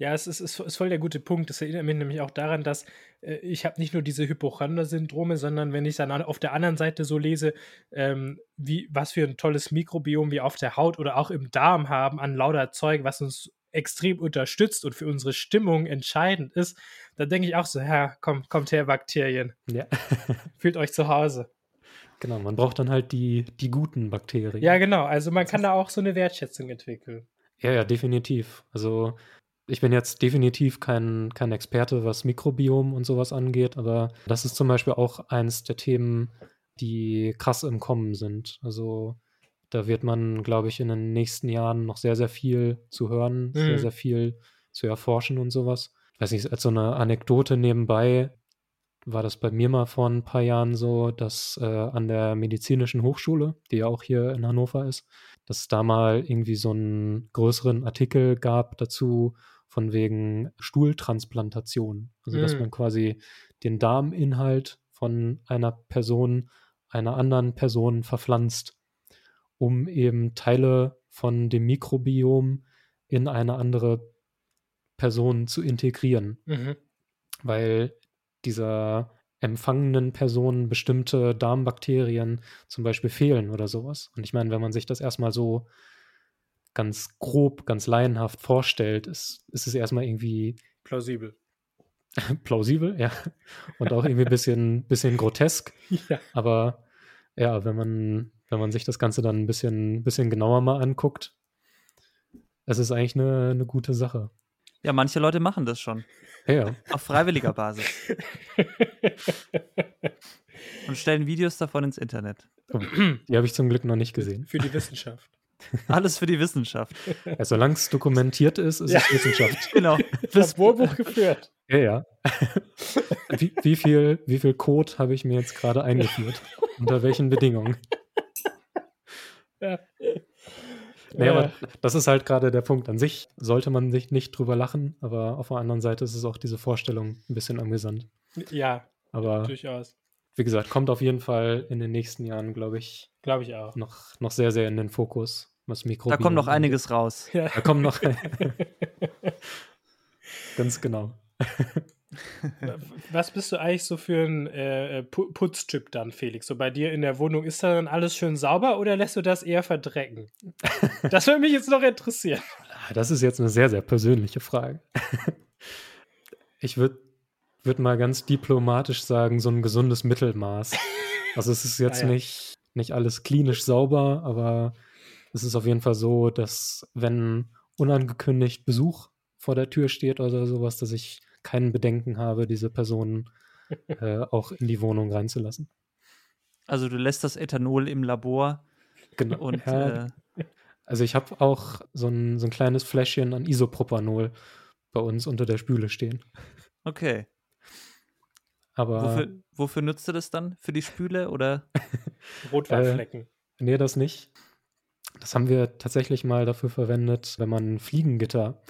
Ja, es ist, ist, ist, voll der gute Punkt. Das erinnert mich nämlich auch daran, dass äh, ich habe nicht nur diese Hypochonder-Syndrome, sondern wenn ich dann auf der anderen Seite so lese, ähm, wie, was für ein tolles Mikrobiom wir auf der Haut oder auch im Darm haben an lauter Zeug, was uns extrem unterstützt und für unsere Stimmung entscheidend ist, dann denke ich auch so, ja, komm, kommt her, Bakterien. Ja. Fühlt euch zu Hause. Genau, man braucht dann halt die, die guten Bakterien. Ja, genau. Also man das kann da auch so eine Wertschätzung entwickeln. Ja, ja, definitiv. Also ich bin jetzt definitiv kein, kein Experte, was Mikrobiom und sowas angeht, aber das ist zum Beispiel auch eins der Themen, die krass im Kommen sind. Also da wird man, glaube ich, in den nächsten Jahren noch sehr, sehr viel zu hören, mhm. sehr, sehr viel zu erforschen und sowas. Ich weiß nicht, als so eine Anekdote nebenbei war das bei mir mal vor ein paar Jahren so, dass äh, an der medizinischen Hochschule, die ja auch hier in Hannover ist, dass es da mal irgendwie so einen größeren Artikel gab dazu, von wegen Stuhltransplantation. Also, dass mhm. man quasi den Darminhalt von einer Person einer anderen Person verpflanzt, um eben Teile von dem Mikrobiom in eine andere Person zu integrieren. Mhm. Weil dieser empfangenen Person bestimmte Darmbakterien zum Beispiel fehlen oder sowas. Und ich meine, wenn man sich das erstmal so ganz grob, ganz laienhaft vorstellt, ist, ist es erstmal irgendwie plausibel. plausibel, ja. Und auch irgendwie ein bisschen, bisschen grotesk. Ja. Aber ja, wenn man, wenn man sich das Ganze dann ein bisschen, bisschen genauer mal anguckt, es ist eigentlich eine, eine gute Sache. Ja, manche Leute machen das schon. Ja. Auf freiwilliger Basis. Und stellen Videos davon ins Internet. Oh, die habe ich zum Glück noch nicht gesehen. Für die Wissenschaft. Alles für die Wissenschaft. Ja, solange es dokumentiert ist, ist ja. es Wissenschaft. Genau. Das Laborbuch geführt. Ja, ja. Wie, wie, viel, wie viel Code habe ich mir jetzt gerade eingeführt? Unter welchen Bedingungen? Ja. Naja, aber das ist halt gerade der Punkt. An sich sollte man sich nicht drüber lachen, aber auf der anderen Seite ist es auch diese Vorstellung ein bisschen amüsant. Ja, aber durchaus. Wie gesagt, kommt auf jeden Fall in den nächsten Jahren, glaube ich. Glaube ich auch. Noch, noch sehr, sehr in den Fokus was Mikrobiom Da kommt noch einiges raus. Ja. Da kommt noch. Ganz genau. Was bist du eigentlich so für ein äh, Putztyp dann, Felix? So bei dir in der Wohnung, ist da dann alles schön sauber oder lässt du das eher verdrecken? Das würde mich jetzt noch interessieren. Ah, das ist jetzt eine sehr, sehr persönliche Frage. Ich würde würd mal ganz diplomatisch sagen, so ein gesundes Mittelmaß. Also es ist jetzt ah, ja. nicht, nicht alles klinisch sauber, aber es ist auf jeden Fall so, dass wenn unangekündigt Besuch vor der Tür steht oder sowas, dass ich keinen Bedenken habe, diese Person äh, auch in die Wohnung reinzulassen. Also du lässt das Ethanol im Labor. Genau. Und, ja, äh, also ich habe auch so ein, so ein kleines Fläschchen an Isopropanol bei uns unter der Spüle stehen. Okay. Aber wofür, wofür nutzt du das dann? Für die Spüle oder? Rotweinflecken. Äh, nee, das nicht. Das haben wir tatsächlich mal dafür verwendet, wenn man Fliegengitter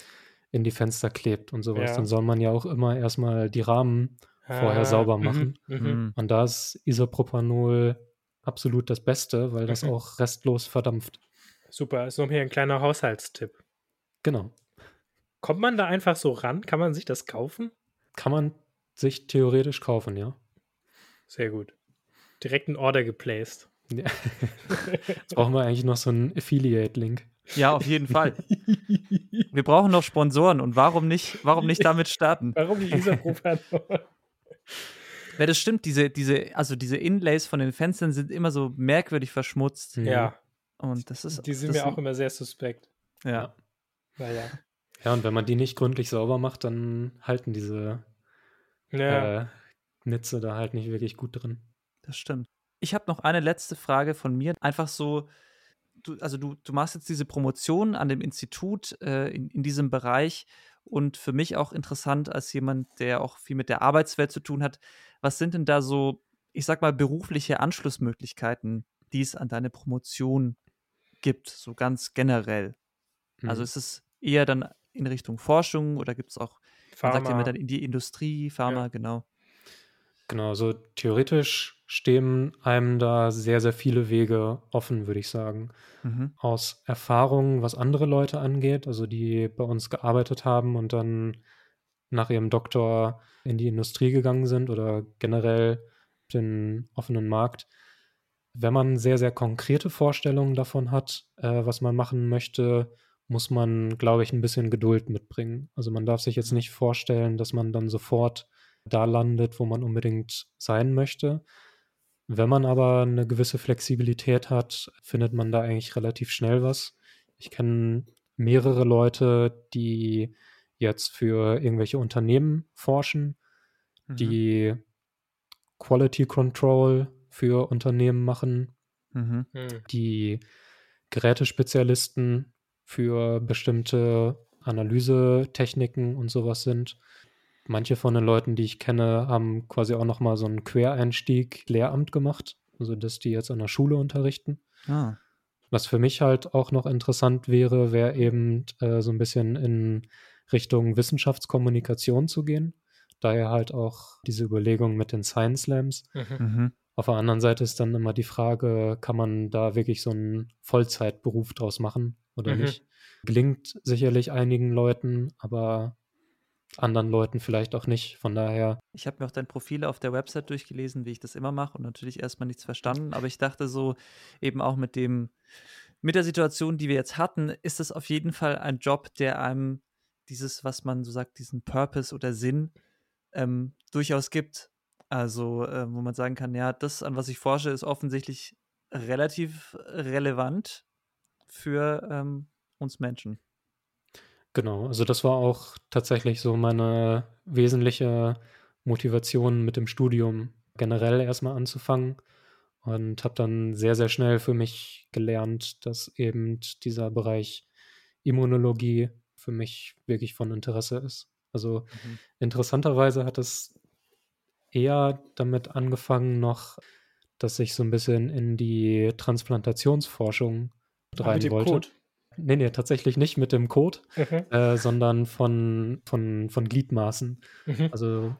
in die Fenster klebt und sowas. Ja. Dann soll man ja auch immer erstmal die Rahmen ah, vorher sauber mhm, machen. Mhm, mhm. Und da ist Isopropanol absolut das Beste, weil das mhm. auch restlos verdampft. Super, ist noch hier ein kleiner Haushaltstipp. Genau. Kommt man da einfach so ran? Kann man sich das kaufen? Kann man sich theoretisch kaufen, ja. Sehr gut. Direkt ein Order geplaced. Ja. Jetzt brauchen wir eigentlich noch so einen Affiliate-Link. Ja, auf jeden Fall. Wir brauchen noch Sponsoren und warum nicht, warum nicht damit starten? Warum nicht dieser Profanor? Weil das stimmt, diese, diese, also diese Inlays von den Fenstern sind immer so merkwürdig verschmutzt. Ja. Und das ist. Die sind das mir auch immer sehr suspekt. Ja. Naja. Ja, und wenn man die nicht gründlich sauber macht, dann halten diese Ja. äh, Netze da halt nicht wirklich gut drin. Das stimmt. Ich habe noch eine letzte Frage von mir. Einfach so, du, also du, du machst jetzt diese Promotion an dem Institut äh, in, in diesem Bereich und für mich auch interessant als jemand, der auch viel mit der Arbeitswelt zu tun hat. Was sind denn da so, ich sag mal, berufliche Anschlussmöglichkeiten, die es an deine Promotion gibt, so ganz generell? Also Mhm. ist es eher dann in Richtung Forschung oder gibt es auch, man sagt ja immer Pharma. dann in die Industrie, Pharma, Ja. genau. Genau, so theoretisch stehen einem da sehr, sehr viele Wege offen, würde ich sagen. Mhm. Aus Erfahrung, was andere Leute angeht, also die bei uns gearbeitet haben und dann nach ihrem Doktor in die Industrie gegangen sind oder generell den offenen Markt. Wenn man sehr, sehr konkrete Vorstellungen davon hat, äh, was man machen möchte, muss man, glaube ich, ein bisschen Geduld mitbringen. Also man darf sich jetzt nicht vorstellen, dass man dann sofort da landet, wo man unbedingt sein möchte. Wenn man aber eine gewisse Flexibilität hat, findet man da eigentlich relativ schnell was. Ich kenne mehrere Leute, die jetzt für irgendwelche Unternehmen forschen, Mhm. die Quality Control für Unternehmen machen, Mhm. Hm. die Gerätespezialisten für bestimmte Analysetechniken und sowas sind. Manche von den Leuten, die ich kenne, haben quasi auch nochmal so einen Quereinstieg Lehramt gemacht, also dass die jetzt an der Schule unterrichten. Ah. Was für mich halt auch noch interessant wäre, wäre eben äh, so ein bisschen in Richtung Wissenschaftskommunikation zu gehen. Daher halt auch diese Überlegung mit den Science Slams. Mhm. Mhm. Auf der anderen Seite ist dann immer die Frage, kann man da wirklich so einen Vollzeitberuf draus machen oder Mhm. nicht? Gelingt sicherlich einigen Leuten, aber anderen Leuten vielleicht auch nicht. Von daher, Ich habe mir auch dein Profil auf der Website durchgelesen, wie ich das immer mache und natürlich erstmal nichts verstanden, aber ich dachte so eben auch mit dem mit der Situation, die wir jetzt hatten, ist es auf jeden Fall ein Job, der einem dieses, was man so sagt, diesen Purpose oder Sinn ähm, durchaus gibt. Also, äh, wo man sagen kann, ja, das, an was ich forsche, ist offensichtlich relativ relevant für ähm, uns Menschen. Genau, also das war auch tatsächlich so meine wesentliche Motivation mit dem Studium generell erstmal anzufangen und habe dann sehr, sehr schnell für mich gelernt, dass eben dieser Bereich Immunologie für mich wirklich von Interesse ist. Also Mhm. interessanterweise hat es eher damit angefangen noch, dass ich so ein bisschen in die Transplantationsforschung Ah, rein mit dem wollte. Code. Nee, nee, tatsächlich nicht mit dem Code, Mhm. äh, sondern von, von, von Gliedmaßen. Mhm. Also,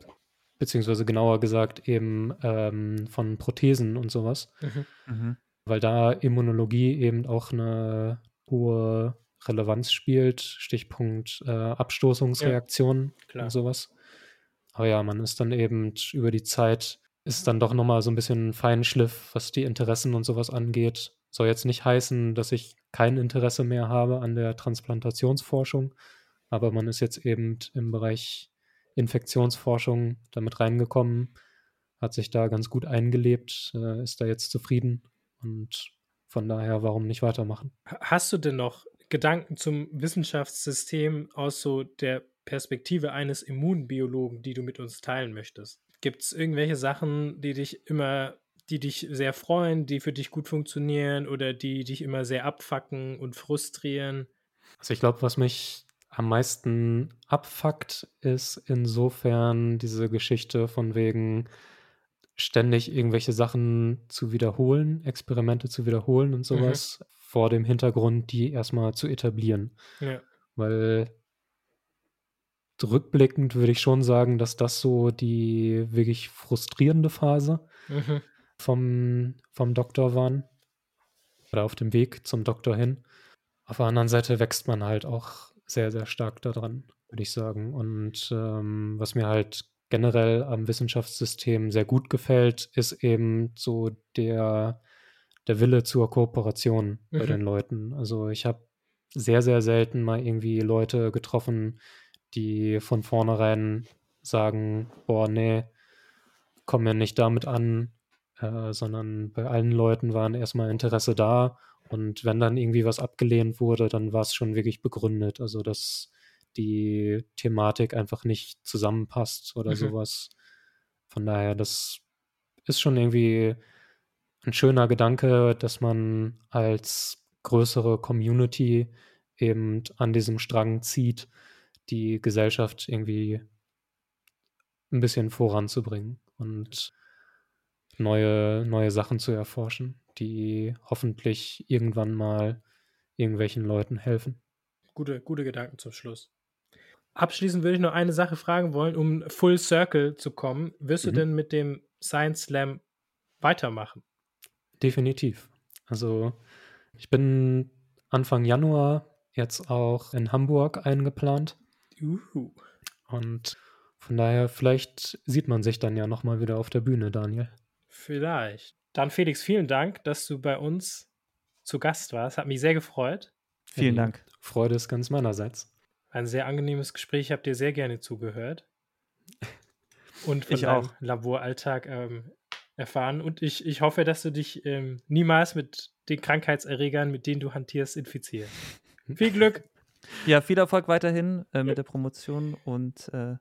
beziehungsweise genauer gesagt eben ähm, von Prothesen und sowas. Mhm. Mhm. Weil da Immunologie eben auch eine hohe Relevanz spielt. Stichpunkt äh, Abstoßungsreaktionen Klar. und sowas. Aber ja, man ist dann eben über die Zeit, ist dann doch nochmal so ein bisschen Feinschliff, was die Interessen und sowas angeht. Soll jetzt nicht heißen, dass ich kein Interesse mehr habe an der Transplantationsforschung, aber man ist jetzt eben im Bereich Infektionsforschung damit reingekommen, hat sich da ganz gut eingelebt, äh, ist da jetzt zufrieden und von daher, warum nicht weitermachen? Hast du denn noch Gedanken zum Wissenschaftssystem aus so der Perspektive eines Immunbiologen, die du mit uns teilen möchtest? Gibt es irgendwelche Sachen, die dich immer, die dich sehr freuen, die für dich gut funktionieren oder die dich immer sehr abfacken und frustrieren? Also ich glaube, was mich am meisten abfuckt, ist insofern diese Geschichte von wegen ständig irgendwelche Sachen zu wiederholen, Experimente zu wiederholen und sowas, vor dem Hintergrund, die erstmal zu etablieren. Ja. Weil rückblickend würde ich schon sagen, dass das so die wirklich frustrierende Phase Mhm. Vom, vom Doktor waren. Oder auf dem Weg zum Doktor hin. Auf der anderen Seite wächst man halt auch sehr, sehr stark daran, würde ich sagen. Und ähm, was mir halt generell am Wissenschaftssystem sehr gut gefällt, ist eben so der, der Wille zur Kooperation bei Mhm. den Leuten. Also ich habe sehr, sehr selten mal irgendwie Leute getroffen, die von vornherein sagen, boah, nee, kommen ja nicht damit an, äh, sondern bei allen Leuten waren erstmal Interesse da und wenn dann irgendwie was abgelehnt wurde, dann war es schon wirklich begründet. Also dass die Thematik einfach nicht zusammenpasst oder mhm. sowas. Von daher, das ist schon irgendwie ein schöner Gedanke, dass man als größere Community eben an diesem Strang zieht, die Gesellschaft irgendwie ein bisschen voranzubringen und neue, neue Sachen zu erforschen, die hoffentlich irgendwann mal irgendwelchen Leuten helfen. Gute, gute Gedanken zum Schluss. Abschließend würde ich noch eine Sache fragen wollen, um Full Circle zu kommen. Wirst mhm. du denn mit dem Science Slam weitermachen? Definitiv. Also ich bin Anfang Januar jetzt auch in Hamburg eingeplant. Uhu. Und von daher, vielleicht sieht man sich dann ja nochmal wieder auf der Bühne, Daniel. Vielleicht. Dann Felix, vielen Dank, dass du bei uns zu Gast warst. Hat mich sehr gefreut. Vielen Dank. Freude ist ganz meinerseits. Ein sehr angenehmes Gespräch. Ich habe dir sehr gerne zugehört. Und von ich deinem auch. Laboralltag ähm, erfahren. Und ich, ich hoffe, dass du dich ähm, niemals mit den Krankheitserregern, mit denen du hantierst, infizierst. Viel Glück! Ja, viel Erfolg weiterhin äh, mit der Promotion und äh,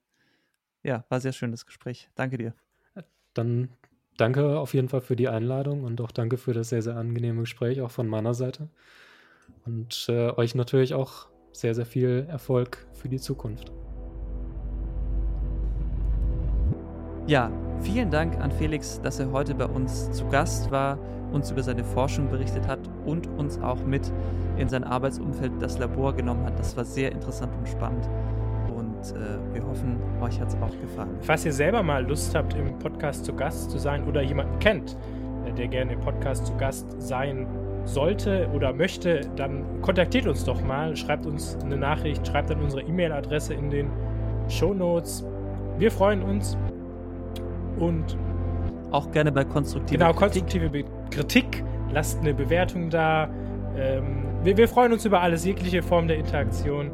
ja, war sehr schönes Gespräch. Danke dir. Dann danke auf jeden Fall für die Einladung und auch danke für das sehr, sehr angenehme Gespräch, auch von meiner Seite. Und äh, euch natürlich auch sehr, sehr viel Erfolg für die Zukunft. Ja, vielen Dank an Felix, dass er heute bei uns zu Gast war, uns über seine Forschung berichtet hat und uns auch mit in sein Arbeitsumfeld, das Labor genommen hat. Das war sehr interessant und spannend. Und äh, wir hoffen, euch hat es auch gefallen. Falls ihr selber mal Lust habt, im Podcast zu Gast zu sein oder jemanden kennt, äh, der gerne im Podcast zu Gast sein sollte oder möchte, dann kontaktiert uns doch mal, schreibt uns eine Nachricht, schreibt dann unsere E-Mail-Adresse in den Show Notes. Wir freuen uns und auch gerne bei konstruktiver genau, Kritik. konstruktive Kritik. Lasst eine Bewertung da. Ähm, wir, wir freuen uns über alles, jegliche Form der Interaktion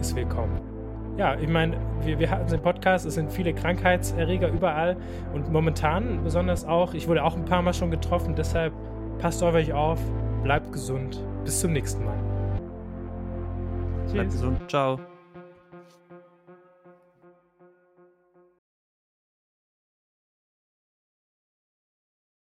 ist willkommen. Ja, ich meine, wir, wir hatten den Podcast, es sind viele Krankheitserreger überall und momentan besonders auch, ich wurde auch ein paar Mal schon getroffen, deshalb passt auf euch auf, bleibt gesund, bis zum nächsten Mal. Bleibt gesund, ciao.